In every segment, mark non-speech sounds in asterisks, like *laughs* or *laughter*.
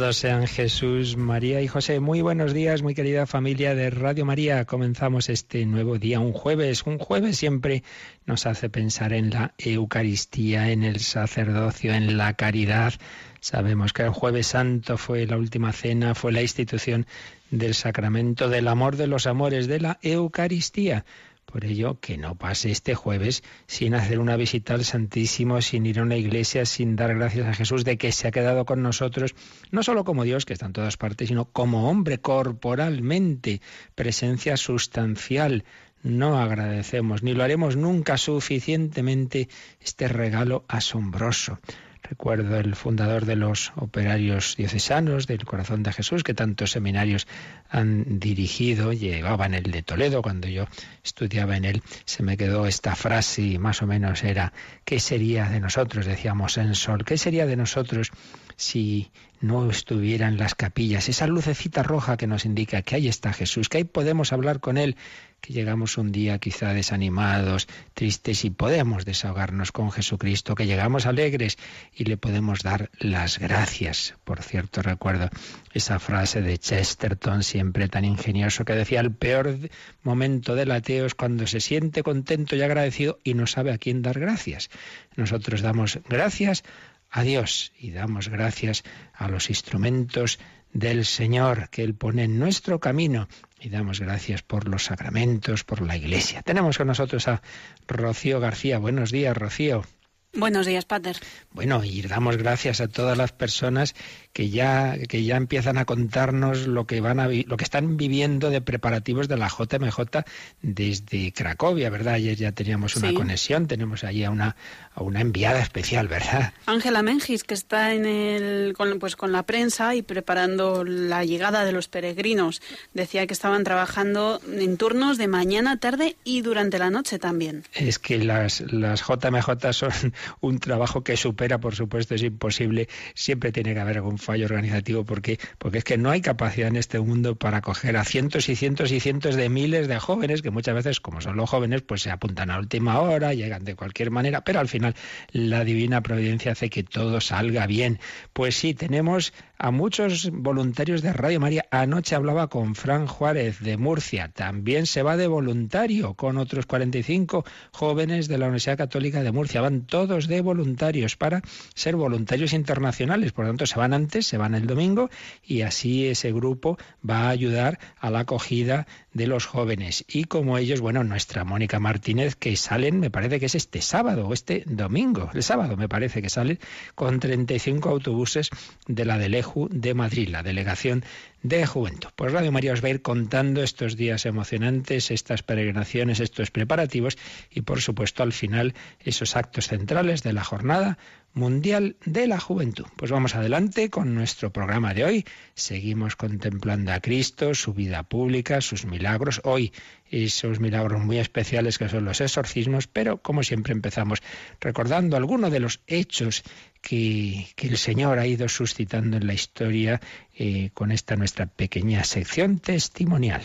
Alabados sean Jesús, María y José. Muy buenos días, muy querida familia de Radio María. Comenzamos este nuevo día, un jueves. Un jueves siempre nos hace pensar en la Eucaristía, en el sacerdocio, en la caridad. Sabemos que el jueves santo fue la última cena, fue la institución del sacramento del amor de los amores, de la Eucaristía. Por ello, que no pase este jueves sin hacer una visita al Santísimo, sin ir a una iglesia, sin dar gracias a Jesús de que se ha quedado con nosotros, no solo como Dios, que está en todas partes, sino como hombre corporalmente, presencia sustancial. No agradecemos, ni lo haremos nunca suficientemente este regalo asombroso. Recuerdo el fundador de los operarios diocesanos del Corazón de Jesús, que tantos seminarios han dirigido, llevaba en el de Toledo, cuando yo estudiaba en él, se me quedó esta frase y más o menos era, ¿qué sería de nosotros? Decíamos en Sol, ¿qué sería de nosotros si no estuvieran las capillas? Esa lucecita roja que nos indica que ahí está Jesús, que ahí podemos hablar con Él, que llegamos un día quizá desanimados, tristes y podemos desahogarnos con Jesucristo, que llegamos alegres y le podemos dar las gracias. Por cierto, recuerdo esa frase de Chesterton, siempre tan ingenioso, que decía, el peor momento del ateo es cuando se siente contento y agradecido y no sabe a quién dar gracias. Nosotros damos gracias a Dios y damos gracias a los instrumentos del Señor que Él pone en nuestro camino y damos gracias por los sacramentos, por la Iglesia. Tenemos con nosotros a Rocío García. Buenos días, Rocío. Buenos días, Pater. Bueno, y damos gracias a todas las personas que ya, que ya empiezan a contarnos lo que van a lo que están viviendo de preparativos de la JMJ desde Cracovia, ¿verdad? Ayer ya teníamos una conexión, tenemos allí a una, a una enviada especial, ¿verdad? Ángela Mengis, que está en el, con, pues, con la prensa y preparando la llegada de los peregrinos. Decía que estaban trabajando en turnos de mañana, tarde y durante la noche también. Es que las, las JMJ son *laughs* un trabajo que supera, por supuesto, es imposible. Siempre tiene que haber algún fallo organizativo porque, porque es que no hay capacidad en este mundo para acoger a cientos y cientos y cientos de miles de jóvenes que muchas veces, como son los jóvenes, pues se apuntan a última hora, llegan de cualquier manera, pero al final la divina providencia hace que todo salga bien. Pues sí, tenemos a muchos voluntarios de Radio María. Anoche hablaba con Fran Juárez de Murcia. También se va de voluntario con otros 45 jóvenes de la Universidad Católica de Murcia. Van todos de voluntarios para ser voluntarios internacionales. Por lo tanto, se van antes, se van el domingo y así ese grupo va a ayudar a la acogida de los jóvenes. Y como ellos, bueno, nuestra Mónica Martínez, que salen, me parece que es este sábado o este domingo, el sábado me parece que salen con 35 autobuses de la Delejo de Madrid, la delegación de Juventud. Pues Radio María os va a ir contando estos días emocionantes, estas peregrinaciones, estos preparativos y por supuesto al final esos actos centrales de la jornada mundial de la juventud. Pues vamos adelante con nuestro programa de hoy. Seguimos contemplando a Cristo, su vida pública, sus milagros. Hoy esos milagros muy especiales que son los exorcismos, pero como siempre empezamos recordando algunos de los hechos que, el Señor ha ido suscitando en la historia eh, con esta nuestra pequeña sección testimonial.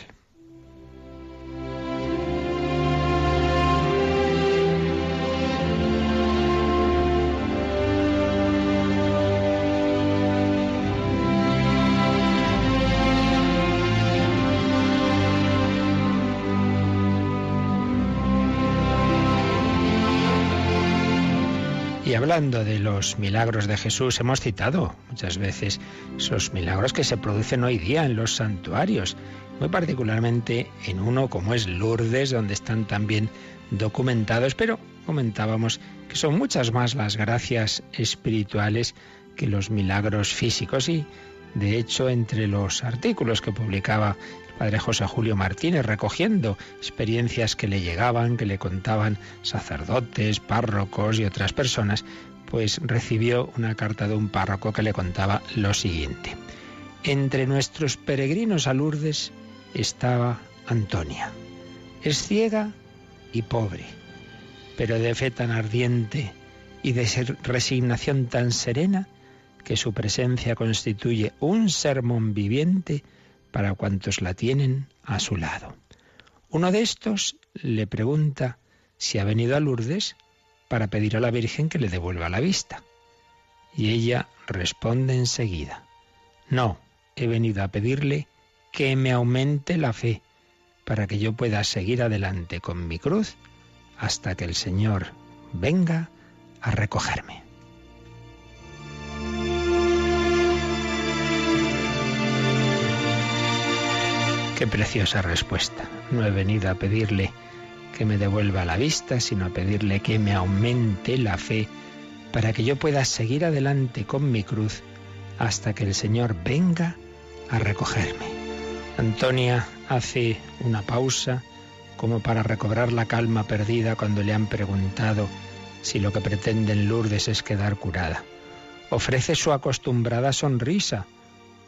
Hablando de los milagros de Jesús, hemos citado muchas veces esos milagros que se producen hoy día en los santuarios, muy particularmente en uno como es Lourdes, donde están también documentados, pero comentábamos que son muchas más las gracias espirituales que los milagros físicos. Y de hecho, entre los artículos que publicaba padre José Julio Martínez, recogiendo experiencias que le llegaban, que le contaban sacerdotes, párrocos y otras personas, pues recibió una carta de un párroco que le contaba lo siguiente. Entre nuestros peregrinos a estaba Antonia. Es ciega y pobre, pero de fe tan ardiente y de resignación tan serena que su presencia constituye un sermón viviente para cuantos la tienen a su lado. Uno de estos le pregunta si ha venido a Lourdes para pedir a la Virgen que le devuelva la vista. Y ella responde enseguida, no, he venido a pedirle que me aumente la fe para que yo pueda seguir adelante con mi cruz hasta que el Señor venga a recogerme. Qué preciosa respuesta. No he venido a pedirle que me devuelva la vista, sino a pedirle que me aumente la fe para que yo pueda seguir adelante con mi cruz hasta que el Señor venga a recogerme. Antonia hace una pausa como para recobrar la calma perdida cuando le han preguntado si lo que pretenden Lourdes es quedar curada. Ofrece su acostumbrada sonrisa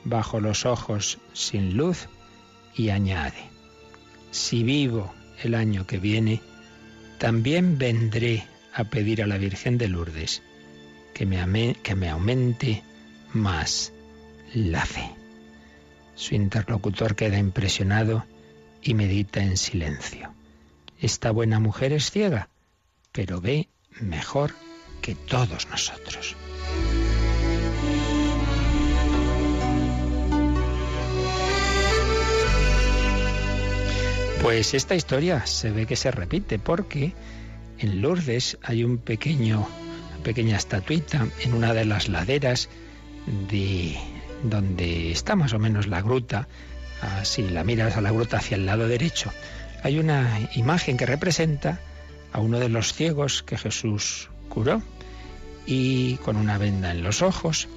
bajo los ojos sin luz y añade, si vivo el año que viene, también vendré a pedir a la Virgen de Lourdes que me, que me aumente más la fe. Su interlocutor queda impresionado y medita en silencio. Esta buena mujer es ciega, pero ve mejor que todos nosotros. Pues esta historia se ve que se repite porque en Lourdes hay pequeño, una pequeña estatuita en una de las laderas de donde está más o menos la gruta. Si la miras a la gruta hacia el lado derecho, hay una imagen que representa a uno de los ciegos que Jesús curó y con una venda en los ojos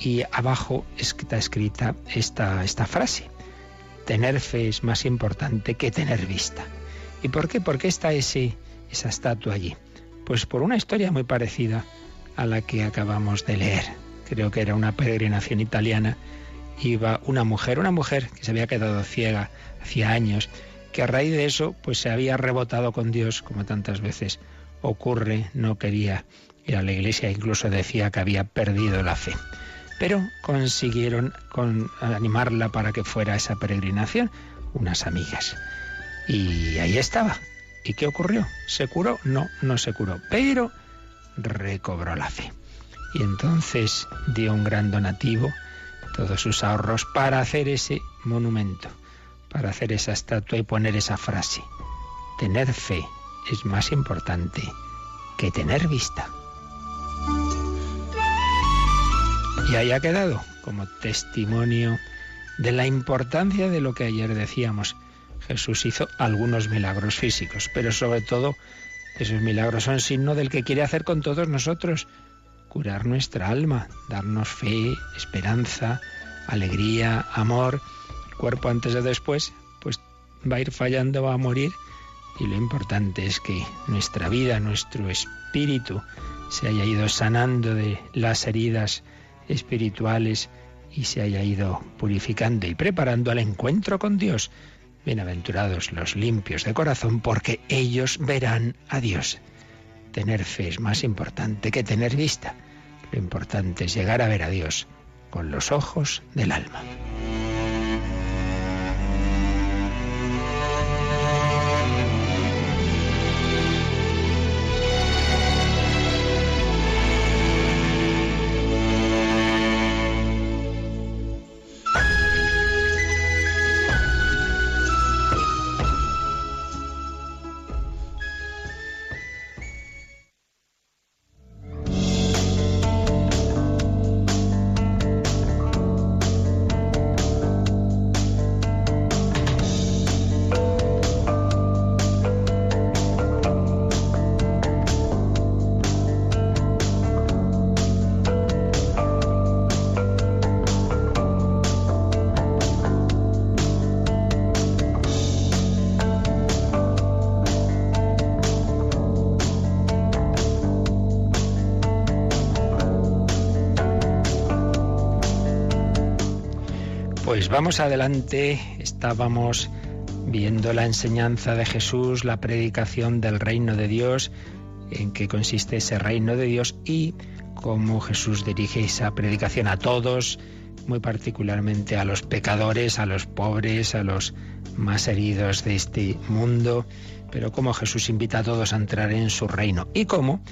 y abajo está escrita esta frase tener fe es más importante que tener vista. ¿Y por qué? ¿Por qué está ese, esa estatua allí? Pues por una historia muy parecida a la que acabamos de leer. Creo que era una peregrinación italiana. Iba una mujer, una mujer que se había quedado ciega hacía años, que a raíz de eso pues se había rebotado con Dios, como tantas veces ocurre, no quería ir a la iglesia, incluso decía que había perdido la fe pero consiguieron con, animarla para que fuera a esa peregrinación unas amigas. Y ahí estaba. ¿Y qué ocurrió? ¿Se curó? No, no se curó, pero recobró la fe. Y entonces dio un gran donativo, todos sus ahorros, para hacer ese monumento, para hacer esa estatua y poner esa frase. Tener fe es más importante que tener vista. Y ahí ha quedado como testimonio de la importancia de lo que ayer decíamos. Jesús hizo algunos milagros físicos, pero sobre todo esos milagros son signo del que quiere hacer con todos nosotros, curar nuestra alma, darnos fe, esperanza, alegría, amor. El cuerpo antes o después, pues va a ir fallando, va a morir. Y lo importante es que nuestra vida, nuestro espíritu, se haya ido sanando de las heridas espirituales y se haya ido purificando y preparando al encuentro con Dios. Bienaventurados los limpios de corazón, porque ellos verán a Dios. Tener fe es más importante que tener vista. Lo importante es llegar a ver a Dios con los ojos del alma. Vamos adelante, estábamos viendo la enseñanza de Jesús, la predicación del reino de Dios, en qué consiste ese reino de Dios y cómo Jesús dirige esa predicación a todos, muy particularmente a los pecadores, a los pobres, a los más heridos de este mundo, pero cómo Jesús invita a todos a entrar en su reino y cómo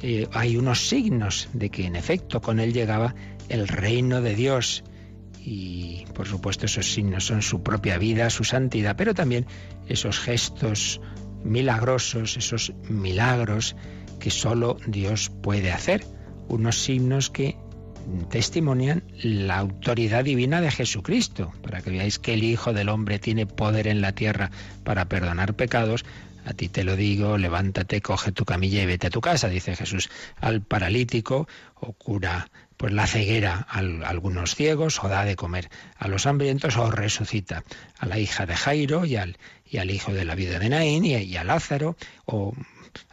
eh, hay unos signos de que en efecto con él llegaba el reino de Dios y por supuesto esos signos son su propia vida, su santidad, pero también esos gestos milagrosos, esos milagros que solo Dios puede hacer, unos signos que testimonian la autoridad divina de Jesucristo, para que veáis que el Hijo del Hombre tiene poder en la tierra para perdonar pecados. A ti te lo digo, levántate, coge tu camilla y vete a tu casa, dice Jesús al paralítico o cura pues la ceguera a algunos ciegos o da de comer a los hambrientos o resucita a la hija de Jairo y al, y al hijo de la vida de Naín y a Lázaro o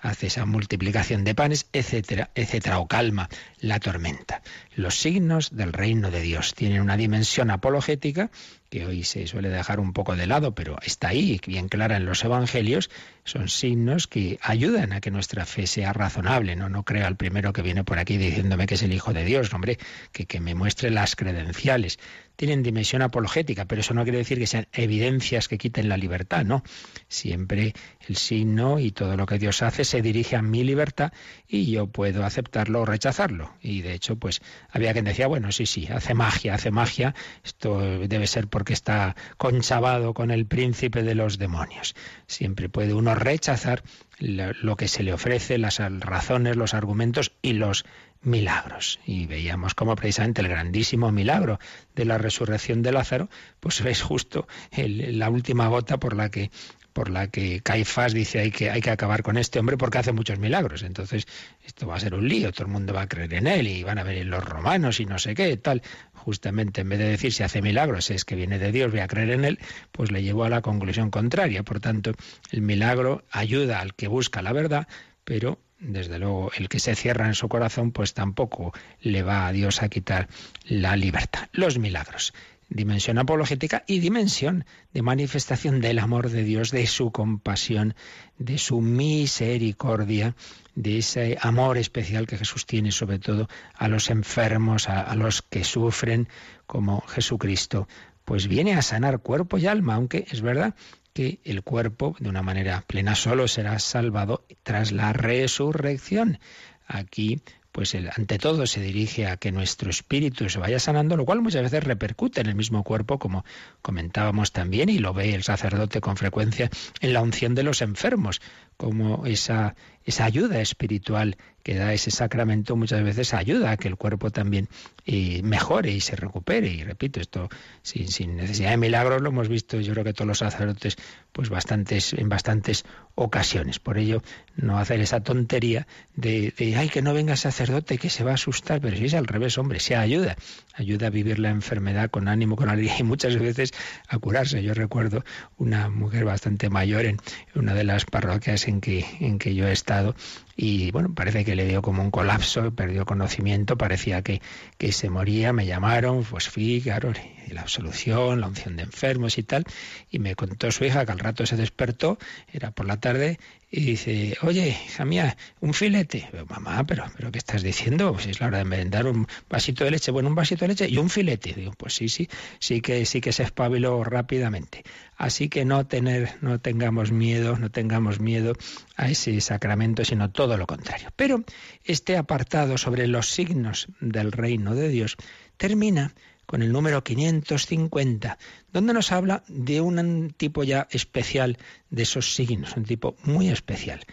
hace esa multiplicación de panes, etcétera, etcétera, o calma la tormenta. Los signos del reino de Dios tienen una dimensión apologética que hoy se suele dejar un poco de lado, pero está ahí, bien clara en los evangelios, son signos que ayudan a que nuestra fe sea razonable. No, no creo al primero que viene por aquí diciéndome que es el Hijo de Dios, hombre, que, que me muestre las credenciales tienen dimensión apologética, pero eso no quiere decir que sean evidencias que quiten la libertad, no. Siempre el signo y todo lo que Dios hace se dirige a mi libertad y yo puedo aceptarlo o rechazarlo. Y de hecho, pues había quien decía, bueno, sí, sí, hace magia, hace magia, esto debe ser porque está conchabado con el príncipe de los demonios. Siempre puede uno rechazar lo que se le ofrece, las razones, los argumentos y los milagros. Y veíamos cómo precisamente el grandísimo milagro de la resurrección de Lázaro, pues es justo la última gota por la que por la que Caifás dice hay que, hay que acabar con este hombre porque hace muchos milagros. Entonces, esto va a ser un lío, todo el mundo va a creer en él y van a ver los romanos y no sé qué, tal. Justamente en vez de decir si hace milagros es que viene de Dios, voy a creer en él, pues le llevó a la conclusión contraria. Por tanto, el milagro ayuda al que busca la verdad, pero desde luego el que se cierra en su corazón, pues tampoco le va a Dios a quitar la libertad. Los milagros, dimensión apologética y dimensión de manifestación del amor de Dios, de su compasión, de su misericordia, de ese amor especial que Jesús tiene sobre todo a los enfermos, a, a los que sufren, como Jesucristo, pues viene a sanar cuerpo y alma, aunque es verdad que el cuerpo, de una manera plena, solo será salvado tras la resurrección. Aquí pues ante todo se dirige a que nuestro espíritu se vaya sanando, lo cual muchas veces repercute en el mismo cuerpo, como comentábamos también, y lo ve el sacerdote con frecuencia en la unción de los enfermos, como esa, esa ayuda espiritual que da ese sacramento muchas veces ayuda a que el cuerpo también eh, mejore y se recupere. Y repito, esto sin, sin, necesidad de milagros lo hemos visto yo creo que todos los sacerdotes pues bastantes, en bastantes ocasiones. Por ello, no hacer esa tontería de, de ay, que no venga sacerdote que se va a asustar, pero si es al revés, hombre, se ayuda, ayuda a vivir la enfermedad con ánimo, con alegría y muchas veces a curarse. Yo recuerdo una mujer bastante mayor en una de las parroquias en que, en que yo he estado. Y bueno, parece que le dio como un colapso, perdió conocimiento, parecía que, que se moría, me llamaron, pues fui, claro, la absolución, la unción de enfermos y tal, y me contó su hija que al rato se despertó, era por la tarde, y dice, oye, hija mía, un filete. Mamá, pero, pero ¿qué estás diciendo? Si es la hora de merendar un vasito de leche, bueno, un vasito de leche y un filete. Digo, pues sí, sí, sí que sí que se espabiló rápidamente. Así que no tener, no tengamos miedo, no tengamos miedo a ese sacramento, sino todo lo contrario. Pero este apartado sobre los signos del reino de Dios termina con el número 550, donde nos habla de un tipo ya especial de esos signos, un tipo muy especial,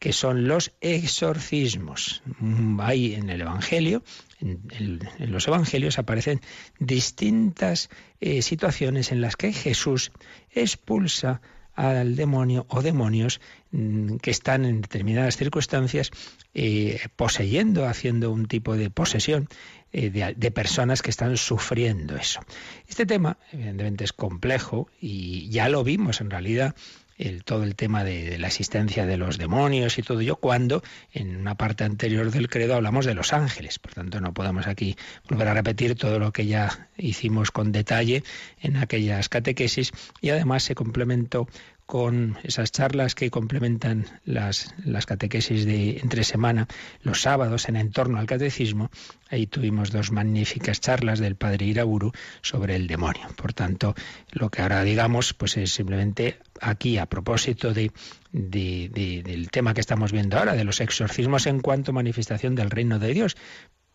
que son los exorcismos. Hay en el Evangelio, en, los Evangelios aparecen distintas eh, situaciones en las que Jesús expulsa al demonio o demonios mm, que están en determinadas circunstancias eh, poseyendo, haciendo un tipo de posesión eh, de, personas que están sufriendo eso. Este tema, evidentemente, es complejo y ya lo vimos en realidad todo el tema de, la existencia de los demonios y todo ello, cuando en una parte anterior del credo hablamos de los ángeles. Por tanto, no podemos aquí volver a repetir todo lo que ya hicimos con detalle en aquellas catequesis y además se complementó con esas charlas que complementan las, las catequesis de entre semana, los sábados en entorno al catecismo. Ahí tuvimos dos magníficas charlas del padre Iraburu sobre el demonio. Por tanto, lo que ahora digamos, pues es simplemente aquí a propósito de, del tema que estamos viendo ahora, de los exorcismos en cuanto manifestación del reino de Dios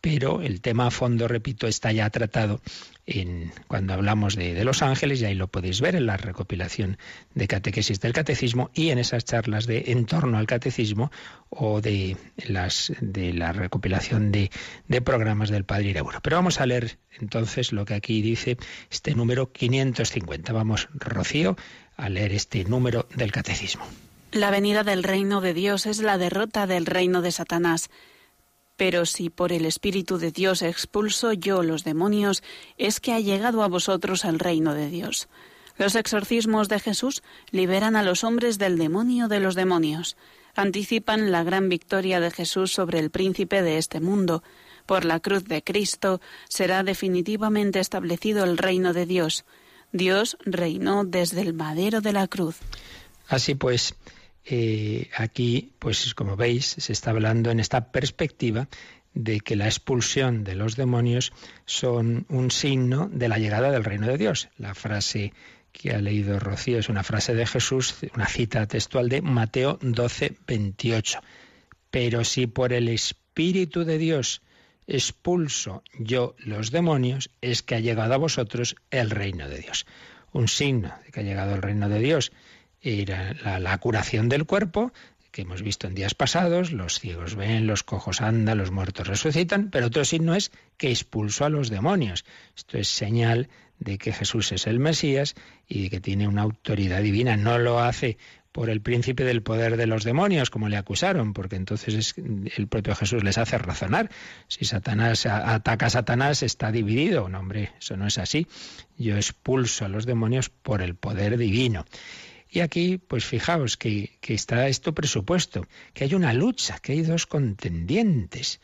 pero el tema a fondo, repito, está ya tratado en, cuando hablamos de, los ángeles, y ahí lo podéis ver en la recopilación de catequesis del catecismo y en esas charlas de en torno al catecismo o de, las, de la recopilación de, programas del Padre Irauro. Pero vamos a leer entonces lo que aquí dice este número 550. Vamos, Rocío, a leer este número del catecismo. La venida del reino de Dios es la derrota del reino de Satanás. Pero si por el Espíritu de Dios expulso yo los demonios, es que ha llegado a vosotros el reino de Dios. Los exorcismos de Jesús liberan a los hombres del demonio de los demonios. Anticipan la gran victoria de Jesús sobre el príncipe de este mundo. Por la cruz de Cristo será definitivamente establecido el reino de Dios. Dios reinó desde el madero de la cruz. Así pues, eh, aquí, pues como veis, se está hablando en esta perspectiva de que la expulsión de los demonios son un signo de la llegada del reino de Dios. La frase que ha leído Rocío es una frase de Jesús, una cita textual de Mateo 12, 28. Pero si por el Espíritu de Dios expulso yo los demonios, es que ha llegado a vosotros el reino de Dios. Un signo de que ha llegado el reino de Dios era la, curación del cuerpo, que hemos visto en días pasados, los ciegos ven, los cojos andan, los muertos resucitan, pero otro signo es que expulsó a los demonios. Esto es señal de que Jesús es el Mesías y de que tiene una autoridad divina. No lo hace por el príncipe del poder de los demonios, como le acusaron, porque entonces es, el propio Jesús les hace razonar. Si Satanás ataca a Satanás, está dividido. No, hombre, eso no es así. Yo expulso a los demonios por el poder divino. Y aquí, pues fijaos que, que está esto presupuesto, que hay una lucha, que hay dos contendientes.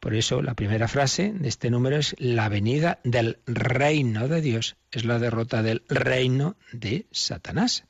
Por eso la primera frase de este número es la venida del reino de Dios, es la derrota del reino de Satanás.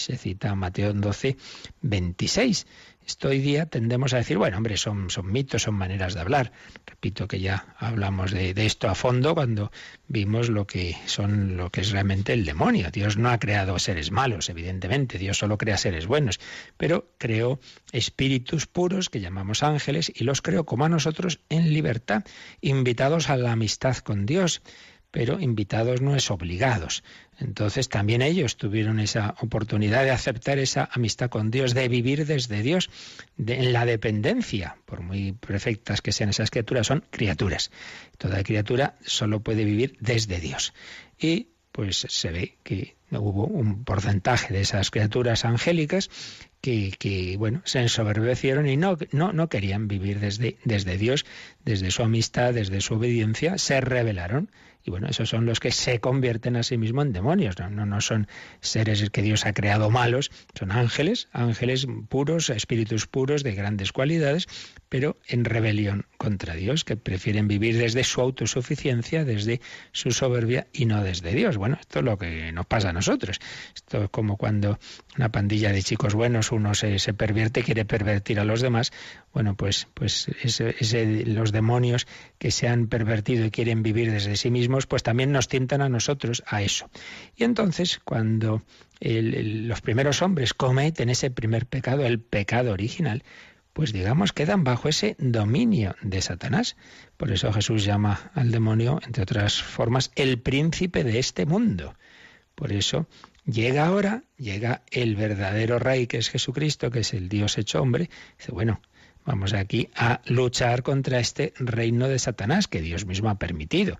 Se cita Mateo 12, 26. Esto hoy día tendemos a decir, bueno, hombre, son, mitos, son maneras de hablar. Repito que ya hablamos de, de, esto a fondo cuando vimos lo que son lo que es realmente el demonio. Dios no ha creado seres malos, evidentemente, Dios solo crea seres buenos, pero creó espíritus puros que llamamos ángeles y los creó como a nosotros en libertad, invitados a la amistad con Dios pero invitados no es obligados. Entonces también ellos tuvieron esa oportunidad de aceptar esa amistad con Dios, de vivir desde Dios, en la dependencia, por muy perfectas que sean esas criaturas, son criaturas. Toda criatura solo puede vivir desde Dios. Y pues se ve que hubo un porcentaje de esas criaturas angélicas que, que, bueno, se ensoberbecieron y no, no, no querían vivir desde, desde Dios, desde su amistad, desde su obediencia, se rebelaron y bueno, esos son los que se convierten a sí mismos en demonios. No, no, no son seres que Dios ha creado malos, son ángeles, ángeles puros, espíritus puros de grandes cualidades, pero en rebelión contra Dios, que prefieren vivir desde su autosuficiencia, desde su soberbia y no desde Dios. Bueno, esto es lo que nos pasa a nosotros. Esto es como cuando una pandilla de chicos buenos, uno se, se pervierte, quiere pervertir a los demás. Bueno, pues, pues los demonios que se han pervertido y quieren vivir desde sí mismos, pues también nos tientan a nosotros a eso. Y entonces, cuando los primeros hombres cometen ese primer pecado, el pecado original, pues digamos quedan bajo ese dominio de Satanás. Por eso Jesús llama al demonio, entre otras formas, el príncipe de este mundo. Por eso llega ahora, llega el verdadero rey que es Jesucristo, que es el Dios hecho hombre. Dice, bueno, vamos aquí a luchar contra este reino de Satanás que Dios mismo ha permitido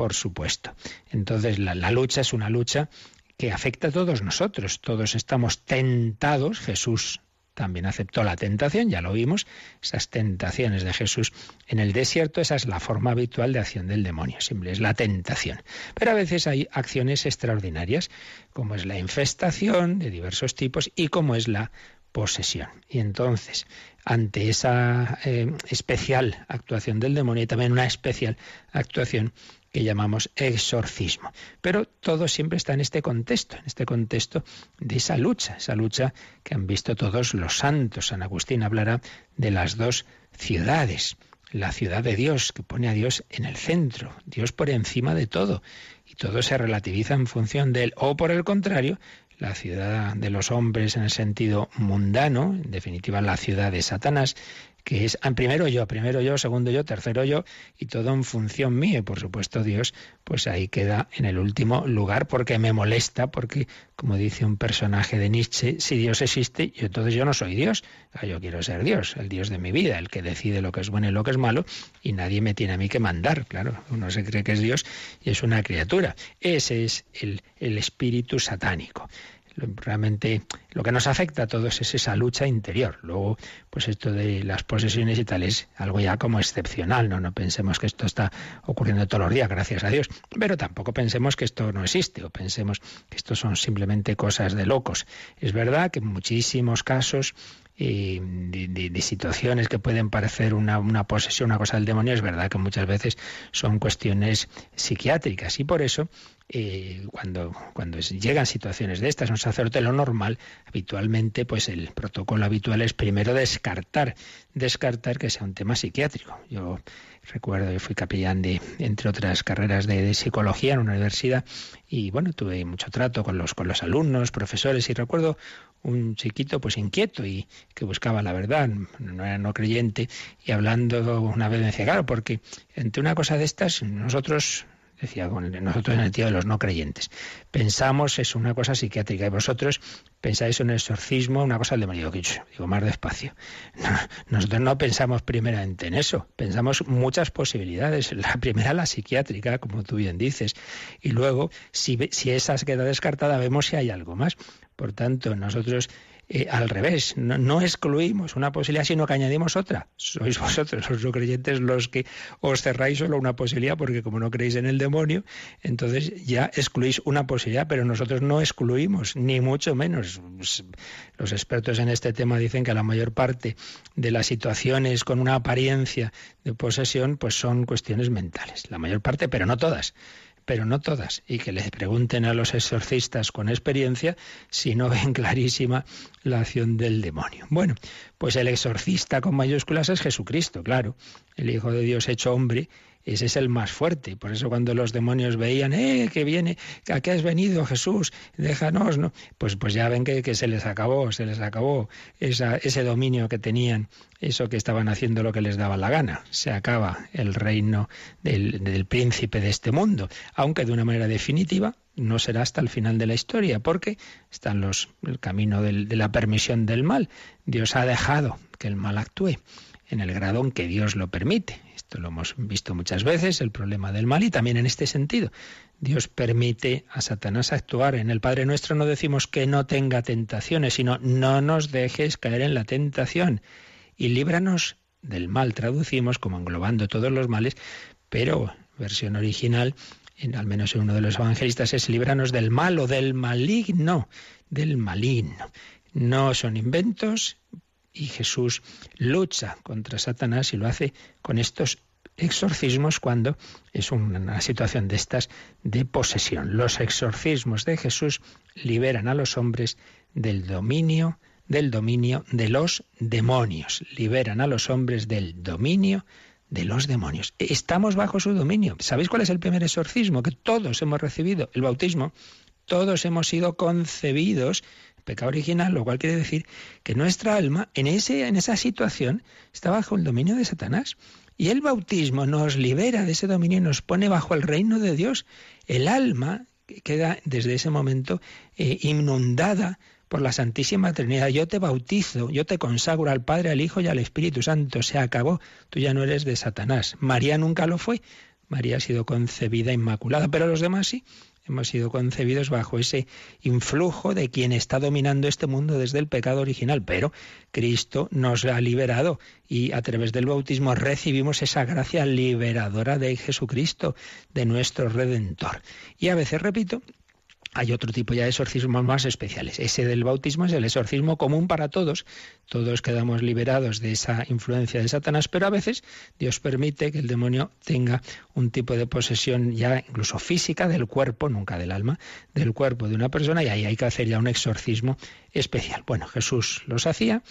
por supuesto. Entonces la, lucha es una lucha que afecta a todos nosotros. Todos estamos tentados, Jesús también aceptó la tentación, ya lo vimos, esas tentaciones de Jesús en el desierto, esa es la forma habitual de acción del demonio, simple es la tentación. Pero a veces hay acciones extraordinarias, como es la infestación de diversos tipos y como es la posesión. Y entonces, ante esa eh, especial actuación del demonio y también una especial actuación que llamamos exorcismo. Pero todo siempre está en este contexto, en este contexto de esa lucha, esa lucha que han visto todos los santos. San Agustín hablará de las dos ciudades. La ciudad de Dios, que pone a Dios en el centro, Dios por encima de todo, y todo se relativiza en función de él. O por el contrario, la ciudad de los hombres en el sentido mundano, en definitiva la ciudad de Satanás, que es ah, primero yo, primero yo, segundo yo, tercero yo, y todo en función mía. Y por supuesto Dios, pues ahí queda en el último lugar porque me molesta, porque como dice un personaje de Nietzsche, si Dios existe, yo entonces yo no soy Dios, ah, yo quiero ser Dios, el Dios de mi vida, el que decide lo que es bueno y lo que es malo, y nadie me tiene a mí que mandar, claro, uno se cree que es Dios y es una criatura. Ese es el, el espíritu satánico realmente lo que nos afecta a todos es esa lucha interior. Luego, pues esto de las posesiones y tal es algo ya como excepcional, ¿no? No pensemos que esto está ocurriendo todos los días, gracias a Dios. Pero tampoco pensemos que esto no existe o pensemos que esto son simplemente cosas de locos. Es verdad que en muchísimos casos eh, de, situaciones que pueden parecer una, una, posesión, una cosa del demonio, es verdad que muchas veces son cuestiones psiquiátricas y por eso eh, cuando, cuando llegan situaciones de estas, un sacerdote lo normal, habitualmente, pues el protocolo habitual es primero descartar, descartar que sea un tema psiquiátrico. Yo recuerdo que fui capellán de, entre otras carreras de, psicología en una universidad, y bueno, tuve mucho trato con los, con los alumnos, profesores, y recuerdo un chiquito pues inquieto y que buscaba la verdad, no era no creyente, y hablando una vez me claro, porque entre una cosa de estas, nosotros decía nosotros en el tío de los no creyentes. Pensamos es una cosa psiquiátrica y vosotros pensáis en el exorcismo, una cosa del demonio. Digo, más despacio. *laughs* nosotros no pensamos primeramente en eso, pensamos muchas posibilidades. La primera, la psiquiátrica, como tú bien dices. Y luego, si, si esa queda descartada, vemos si hay algo más. Por tanto, nosotros eh, al revés, no, excluimos una posibilidad, sino que añadimos otra. Sois vosotros, los no creyentes, los que os cerráis solo una posibilidad, porque como no creéis en el demonio, entonces ya excluís una posibilidad, pero nosotros no excluimos, ni mucho menos. Los expertos en este tema dicen que la mayor parte de las situaciones con una apariencia de posesión, pues son cuestiones mentales. La mayor parte, pero no todas pero no todas, y que les pregunten a los exorcistas con experiencia si no ven *laughs* clarísima la acción del demonio. Bueno, pues el exorcista con mayúsculas es Jesucristo, claro, el Hijo de Dios hecho hombre, ese es el más fuerte. Por eso cuando los demonios veían, ¡eh, que viene! ¿A qué has venido, Jesús? Déjanos, ¿no? Pues, pues ya ven que, se les acabó, se les acabó ese dominio que tenían, eso que estaban haciendo lo que les daba la gana. Se acaba el reino del, príncipe de este mundo, aunque de una manera definitiva no será hasta el final de la historia, porque está los, el camino de la permisión del mal. Dios ha dejado que el mal actúe en el grado en que Dios lo permite. Esto lo hemos visto muchas veces, el problema del mal, y también en este sentido. Dios permite a Satanás actuar. En el Padre Nuestro no decimos que no tenga tentaciones, sino no nos dejes caer en la tentación y líbranos del mal. Traducimos como englobando todos los males, pero versión original, en, al menos en uno de los evangelistas, es líbranos del mal o del maligno, del maligno. No son inventos, y Jesús lucha contra Satanás y lo hace con estos exorcismos cuando es una situación de estas de posesión. Los exorcismos de Jesús liberan a los hombres del dominio del dominio de los demonios, liberan a los hombres del dominio de los demonios. Estamos bajo su dominio. ¿Sabéis cuál es el primer exorcismo que todos hemos recibido? El bautismo. Todos hemos sido concebidos pecado original, lo cual quiere decir que nuestra alma en, ese, en esa situación está bajo el dominio de Satanás. Y el bautismo nos libera de ese dominio y nos pone bajo el reino de Dios. El alma queda desde ese momento eh, inundada por la Santísima Trinidad. Yo te bautizo, yo te consagro al Padre, al Hijo y al Espíritu Santo. Se acabó. Tú ya no eres de Satanás. María nunca lo fue. María ha sido concebida inmaculada, pero los demás sí hemos sido concebidos bajo ese influjo de quien está dominando este mundo desde el pecado original, pero Cristo nos ha liberado y a través del bautismo recibimos esa gracia liberadora de Jesucristo, de nuestro Redentor. Y a veces, repito, hay otro tipo ya de exorcismos más especiales. Ese del bautismo es el exorcismo común para todos. Todos quedamos liberados de esa influencia de Satanás, pero a veces Dios permite que el demonio tenga un tipo de posesión ya incluso física del cuerpo, nunca del alma, del cuerpo de una persona y ahí hay que hacer ya un exorcismo especial. Bueno, Jesús los hacía,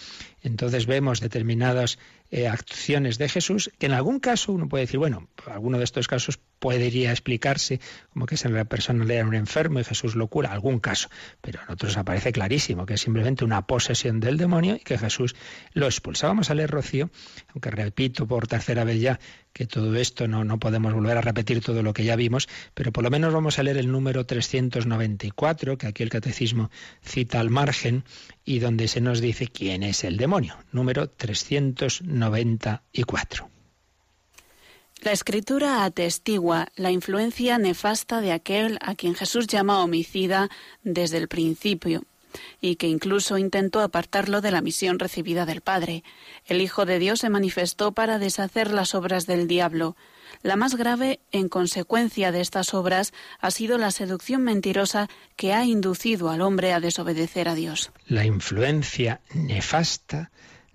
entonces vemos determinadas eh, acciones de Jesús, que en algún caso uno puede decir, bueno, alguno de estos casos podría explicarse como que en la persona le era un enfermo y Jesús lo cura, algún caso, pero en otros aparece clarísimo que es simplemente una posesión del demonio y que Jesús lo expulsa. Vamos a leer, Rocío, aunque repito por tercera vez ya que todo esto no, no podemos volver a repetir todo lo que ya vimos, pero por lo menos vamos a leer el número 394, que aquí el catecismo cita al margen, y donde se nos dice quién es el demonio, número 394. La escritura atestigua la influencia nefasta de aquel a quien Jesús llama homicida desde el principio y que incluso intentó apartarlo de la misión recibida del Padre. El Hijo de Dios se manifestó para deshacer las obras del diablo. La más grave, en consecuencia de estas obras, ha sido la seducción mentirosa que ha inducido al hombre a desobedecer a Dios. La influencia nefasta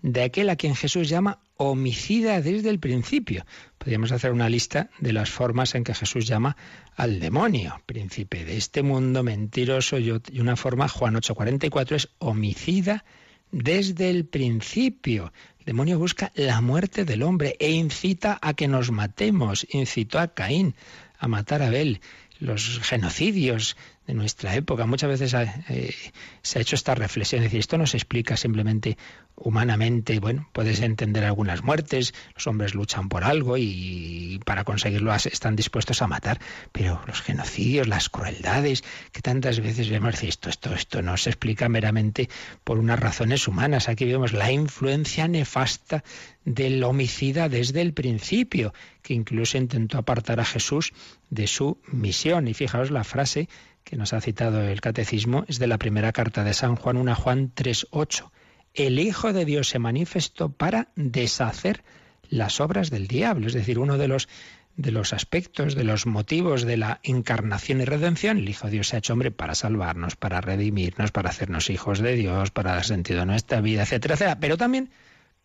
de aquel a quien Jesús llama homicida desde el principio. Podríamos hacer una lista de las formas en que Jesús llama al demonio, príncipe de este mundo, mentiroso, y una forma, Juan 8:44, es homicida desde el principio. El demonio busca la muerte del hombre e incita a que nos matemos, incitó a Caín a matar a Abel los genocidios de nuestra época. Muchas veces eh, se ha hecho esta reflexión, es decir, esto no se explica simplemente humanamente, bueno, puedes entender algunas muertes, los hombres luchan por algo y para conseguirlo están dispuestos a matar, pero los genocidios, las crueldades que tantas veces vemos, esto, esto, esto no se explica meramente por unas razones humanas. Aquí vemos la influencia nefasta del homicida desde el principio, que incluso intentó apartar a Jesús de su misión. Y fijaos la frase que nos ha citado el catecismo es de la primera carta de San Juan, una Juan 3.8. El Hijo de Dios se manifestó para deshacer las obras del diablo, es decir, uno de los de los aspectos, de los motivos de la encarnación y redención. El Hijo de Dios se ha hecho hombre para salvarnos, para redimirnos, para hacernos hijos de Dios, para dar sentido a nuestra vida, etcétera, etcétera, pero también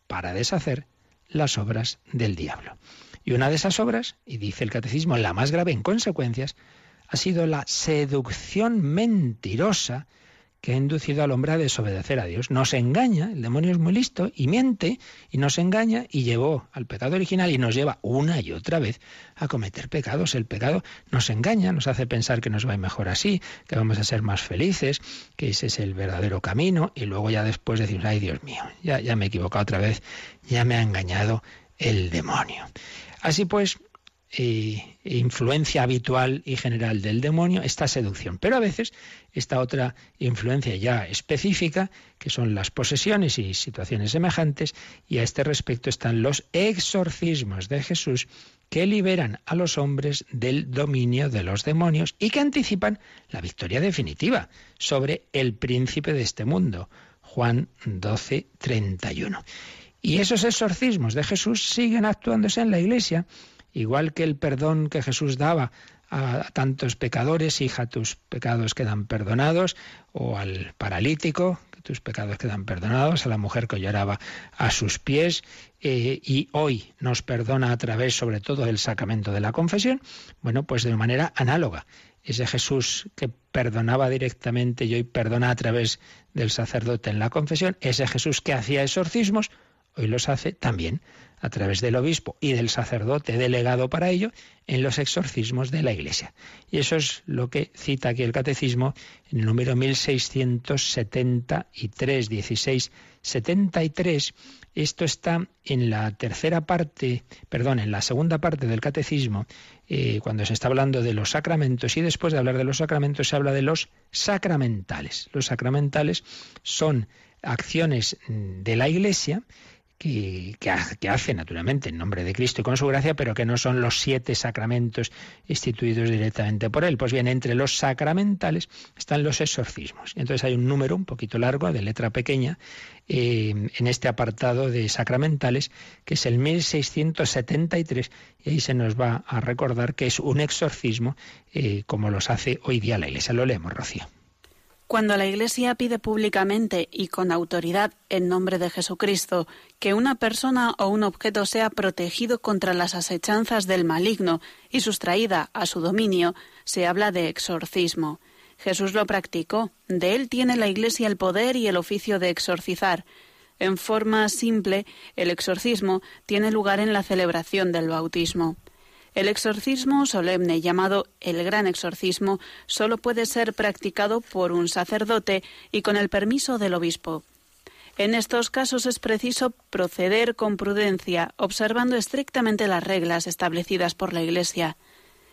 para deshacer las obras del diablo. Y una de esas obras, y dice el catecismo, la más grave en consecuencias, ha sido la seducción mentirosa que ha inducido al hombre a desobedecer a Dios. Nos engaña, el demonio es muy listo y miente y nos engaña y llevó al pecado original y nos lleva una y otra vez a cometer pecados. El pecado nos engaña, nos hace pensar que nos va a ir mejor así, que vamos a ser más felices, que ese es el verdadero camino y luego ya después decimos, ay Dios mío, ya, ya me he equivocado otra vez, ya me ha engañado el demonio. Así pues, eh, influencia habitual y general del demonio, esta seducción. Pero a veces esta otra influencia ya específica, que son las posesiones y situaciones semejantes, y a este respecto están los exorcismos de Jesús que liberan a los hombres del dominio de los demonios y que anticipan la victoria definitiva sobre el príncipe de este mundo. Juan 12, 31. Y esos exorcismos de Jesús siguen actuándose en la Iglesia Igual que el perdón que Jesús daba a tantos pecadores, hija, tus pecados quedan perdonados, o al paralítico, que tus pecados quedan perdonados, a la mujer que lloraba a sus pies, eh, y hoy nos perdona a través sobre todo del sacramento de la confesión, bueno, pues de manera análoga. Ese Jesús que perdonaba directamente y hoy perdona a través del sacerdote en la confesión, ese Jesús que hacía exorcismos, hoy los hace también a través del obispo y del sacerdote delegado para ello en los exorcismos de la Iglesia. Y eso es lo que cita aquí el Catecismo en el número 1673, 1673. Esto está en la tercera parte, perdón, en la segunda parte del Catecismo, eh, cuando se está hablando de los sacramentos y después de hablar de los sacramentos se habla de los sacramentales. Los sacramentales son acciones de la Iglesia que, hace naturalmente en nombre de Cristo y con su gracia, pero que no son los siete sacramentos instituidos directamente por él. Pues bien, entre los sacramentales están los exorcismos. Entonces hay un número un poquito largo, de letra pequeña, eh, en este apartado de sacramentales, que es el 1673, y ahí se nos va a recordar que es un exorcismo eh, como los hace hoy día la Iglesia. Lo leemos, Rocío. Cuando la Iglesia pide públicamente y con autoridad en nombre de Jesucristo que una persona o un objeto sea protegido contra las asechanzas del maligno y sustraída a su dominio, se habla de exorcismo. Jesús lo practicó, de él tiene la Iglesia el poder y el oficio de exorcizar. En forma simple, el exorcismo tiene lugar en la celebración del bautismo. El exorcismo solemne llamado el gran exorcismo solo puede ser practicado por un sacerdote y con el permiso del obispo. En estos casos es preciso proceder con prudencia, observando estrictamente las reglas establecidas por la Iglesia.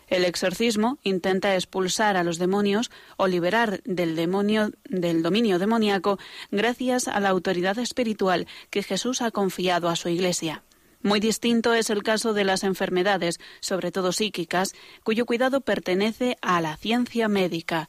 El exorcismo intenta expulsar a los demonios o liberar del demonio del dominio demoníaco gracias a la autoridad espiritual que Jesús ha confiado a su Iglesia. Muy distinto es el caso de las enfermedades, sobre todo psíquicas, cuyo cuidado pertenece a la ciencia médica.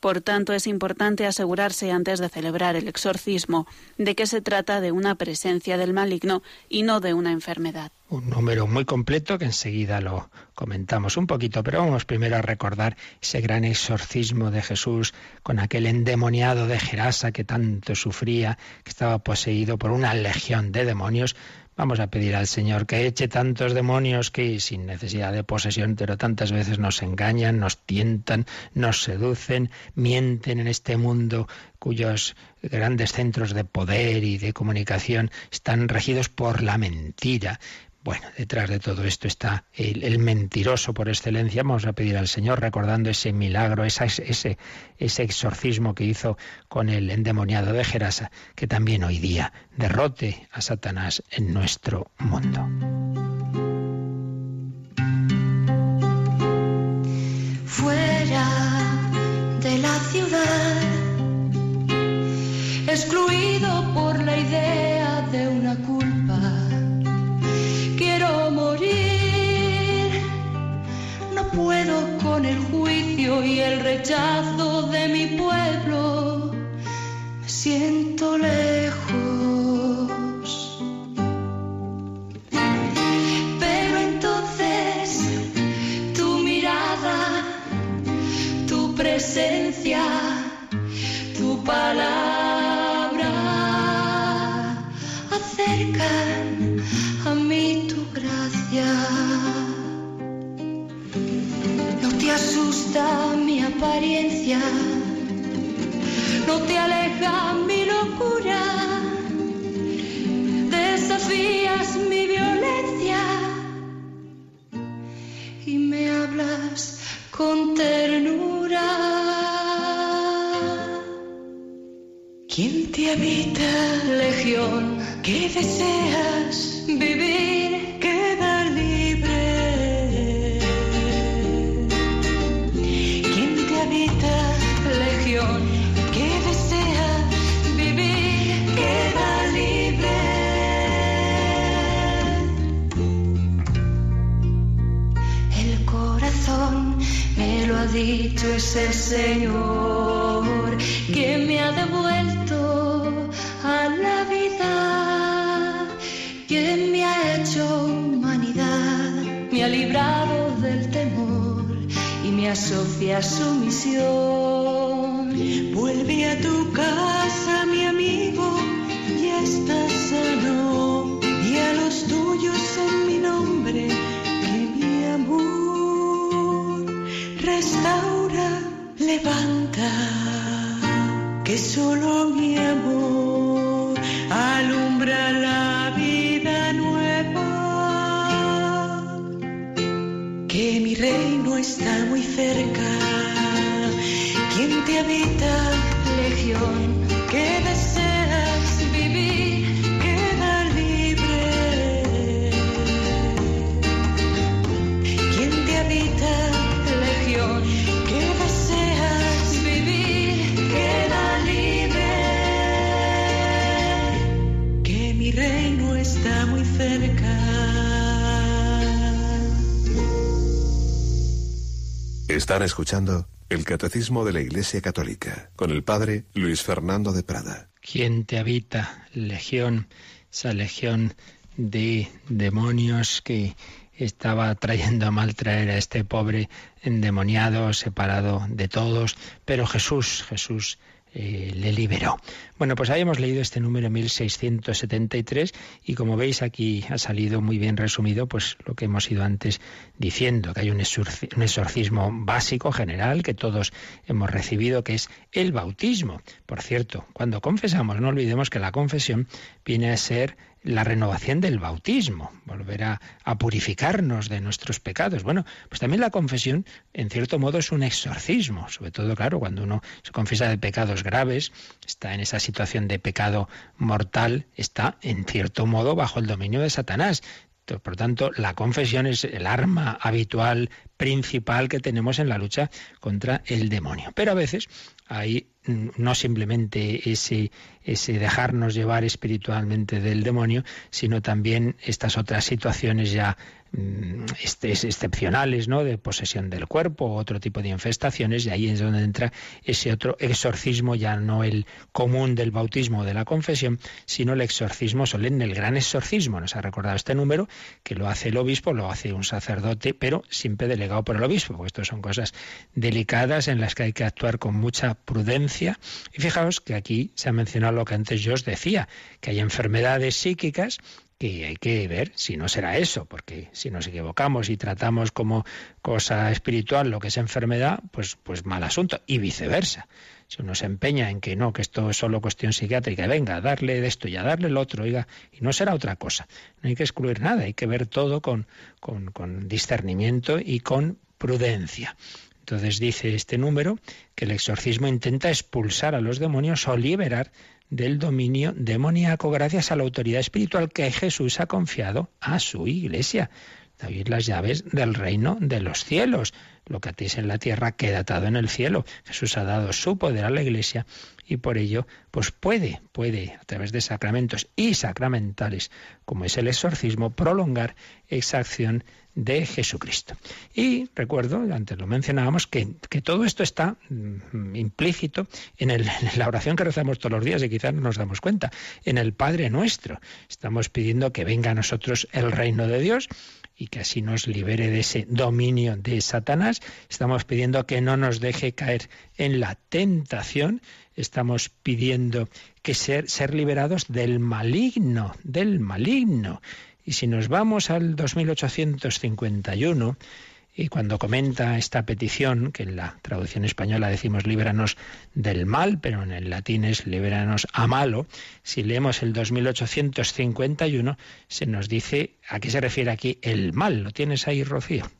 Por tanto, es importante asegurarse antes de celebrar el exorcismo de que se trata de una presencia del maligno y no de una enfermedad. Un número muy completo que enseguida lo comentamos un poquito, pero vamos primero a recordar ese gran exorcismo de Jesús con aquel endemoniado de Gerasa que tanto sufría, que estaba poseído por una legión de demonios, Vamos a pedir al Señor que eche tantos demonios que sin necesidad de posesión, pero tantas veces nos engañan, nos tientan, nos seducen, mienten en este mundo cuyos grandes centros de poder y de comunicación están regidos por la mentira. Bueno, detrás de todo esto está el, mentiroso por excelencia. Vamos a pedir al Señor, recordando ese milagro, ese, ese, exorcismo que hizo con el endemoniado de Gerasa, que también hoy día derrote a Satanás en nuestro mundo. Fuera de la ciudad, excluido por la idea y el rechazo de mi pueblo. Me siento lejos. Pero entonces tu mirada, tu presencia, tu palabra acercan te asusta mi apariencia, no te aleja mi locura, desafías mi violencia y me hablas con ternura. ¿Quién te habita, legión? ¿Qué deseas? vivir ese Están escuchando el Catecismo de la Iglesia Católica con el Padre Luis Fernando de Prada. ¿Quién te habita? Legión, esa legión de demonios que estaba trayendo a mal traer a este pobre endemoniado, separado de todos, pero Jesús, Jesús eh, le liberó. Bueno, pues ahí hemos leído este número 1673 y como veis aquí ha salido muy bien resumido pues lo que hemos ido antes diciendo, que hay un exorcismo básico, general, que todos hemos recibido, que es el bautismo. Por cierto, cuando confesamos, no olvidemos que la confesión viene a ser la renovación del bautismo, volver a, purificarnos de nuestros pecados. Bueno, pues también la confesión, en cierto modo, es un exorcismo, sobre todo, claro, cuando uno se confiesa de pecados graves, está en esa situación de pecado mortal, está, en cierto modo, bajo el dominio de Satanás. Por tanto, la confesión es el arma habitual, principal que tenemos en la lucha contra el demonio. Pero a veces hay no simplemente ese, ese dejarnos llevar espiritualmente del demonio, sino también estas otras situaciones ya Mm, excepcionales, ¿no? De posesión del cuerpo, otro tipo de infestaciones, y ahí es donde entra ese otro exorcismo, ya no el común del bautismo o de la confesión, sino el exorcismo solemne, el gran exorcismo. Nos ha recordado este número, que lo hace el obispo, lo hace un sacerdote, pero siempre delegado por el obispo, porque esto son cosas delicadas en las que hay que actuar con mucha prudencia. Y fijaos que aquí se ha mencionado lo que antes yo os decía, que hay enfermedades psíquicas y hay que ver si no será eso, porque si nos equivocamos y tratamos como cosa espiritual lo que es enfermedad, pues, pues mal asunto, y viceversa. Si uno se empeña en que no, que esto es solo cuestión psiquiátrica, venga, darle de esto y a darle lo otro, oiga, y no será otra cosa. No hay que excluir nada, hay que ver todo con, con, con discernimiento y con prudencia. Entonces dice este número que el exorcismo intenta expulsar a los demonios o liberar del dominio demoníaco gracias a la autoridad espiritual que Jesús ha confiado a su iglesia. David las llaves del reino de los cielos. Lo que atéis en la tierra queda atado en el cielo. Jesús ha dado su poder a la iglesia y por ello, pues puede, puede, a través de sacramentos y sacramentales, como es el exorcismo, prolongar esa acción de Jesucristo. Y recuerdo, antes lo mencionábamos, que, todo esto está mm, implícito en, *laughs* en, la oración que rezamos todos los días y quizás no nos damos cuenta, en el Padre nuestro. Estamos pidiendo que venga a nosotros el reino de Dios y que así nos libere de ese dominio de Satanás. Estamos pidiendo que no nos deje caer en la tentación. Estamos pidiendo que ser, ser liberados del maligno, del maligno. Y si nos vamos al 2851, y cuando comenta esta petición, que en la traducción española decimos líbranos del mal, pero en el latín es líbranos a malo, si leemos el 2851, se nos dice a qué se refiere aquí el mal. ¿Lo tienes ahí, Rocío?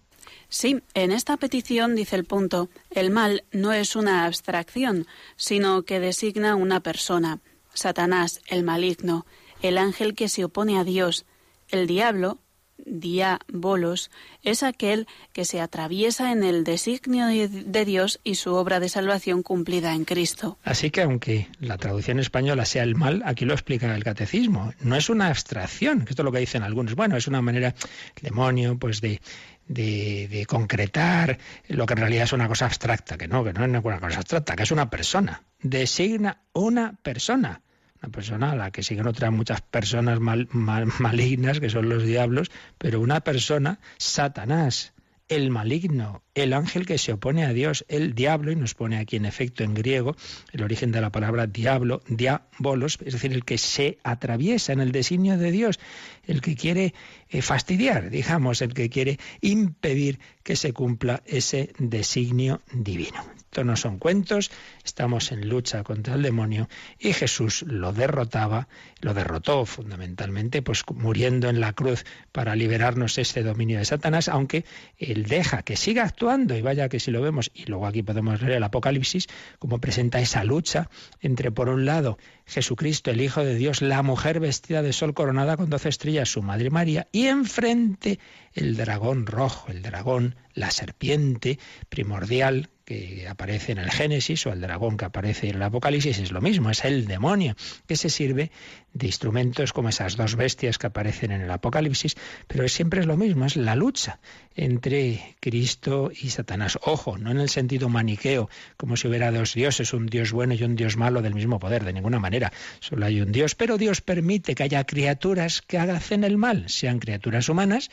Sí, en esta petición dice el punto, el mal no es una abstracción, sino que designa una persona, Satanás, el maligno, el ángel que se opone a Dios, el diablo, diabolos, es aquel que se atraviesa en el designio de Dios y su obra de salvación cumplida en Cristo. Así que aunque la traducción española sea el mal, aquí lo explica el catecismo. No es una abstracción, que esto es lo que dicen algunos. Bueno, es una manera, demonio, pues de, de, de, concretar lo que en realidad es una cosa abstracta, que no, que no es una cosa abstracta, que es una persona. Designa una persona una persona a la que siguen otras muchas personas *laughs* malignas, que son los diablos, pero una persona, Satanás, el maligno, el ángel que se opone a Dios, el diablo, y nos pone aquí en efecto en griego el origen de la palabra diablo, diabolos, es decir, el que se atraviesa en el designio de Dios, el que quiere eh, fastidiar, digamos, el que quiere impedir que se cumpla ese designio divino. Esto no son cuentos, estamos en lucha contra el demonio y Jesús lo derrotaba, lo derrotó fundamentalmente, pues muriendo en la cruz para liberarnos de ese dominio de Satanás, aunque él deja que siga actuando y vaya que si lo vemos, y luego aquí podemos leer el Apocalipsis, como presenta esa lucha entre, por un lado, Jesucristo, el Hijo de Dios, la mujer vestida de sol coronada con doce estrellas, su Madre María, y enfrente el dragón rojo, el dragón, la serpiente primordial, que aparece en el Génesis o el dragón que aparece en el Apocalipsis es lo mismo, es el demonio que se sirve de instrumentos como esas dos bestias que aparecen en el Apocalipsis, pero siempre es lo mismo, es la lucha entre Cristo y Satanás. Ojo, no en el sentido maniqueo, como si hubiera dos dioses, un dios bueno y un dios malo del mismo poder, de ninguna manera. Solo hay un dios, pero Dios permite que haya criaturas que hacen el mal, sean criaturas humanas,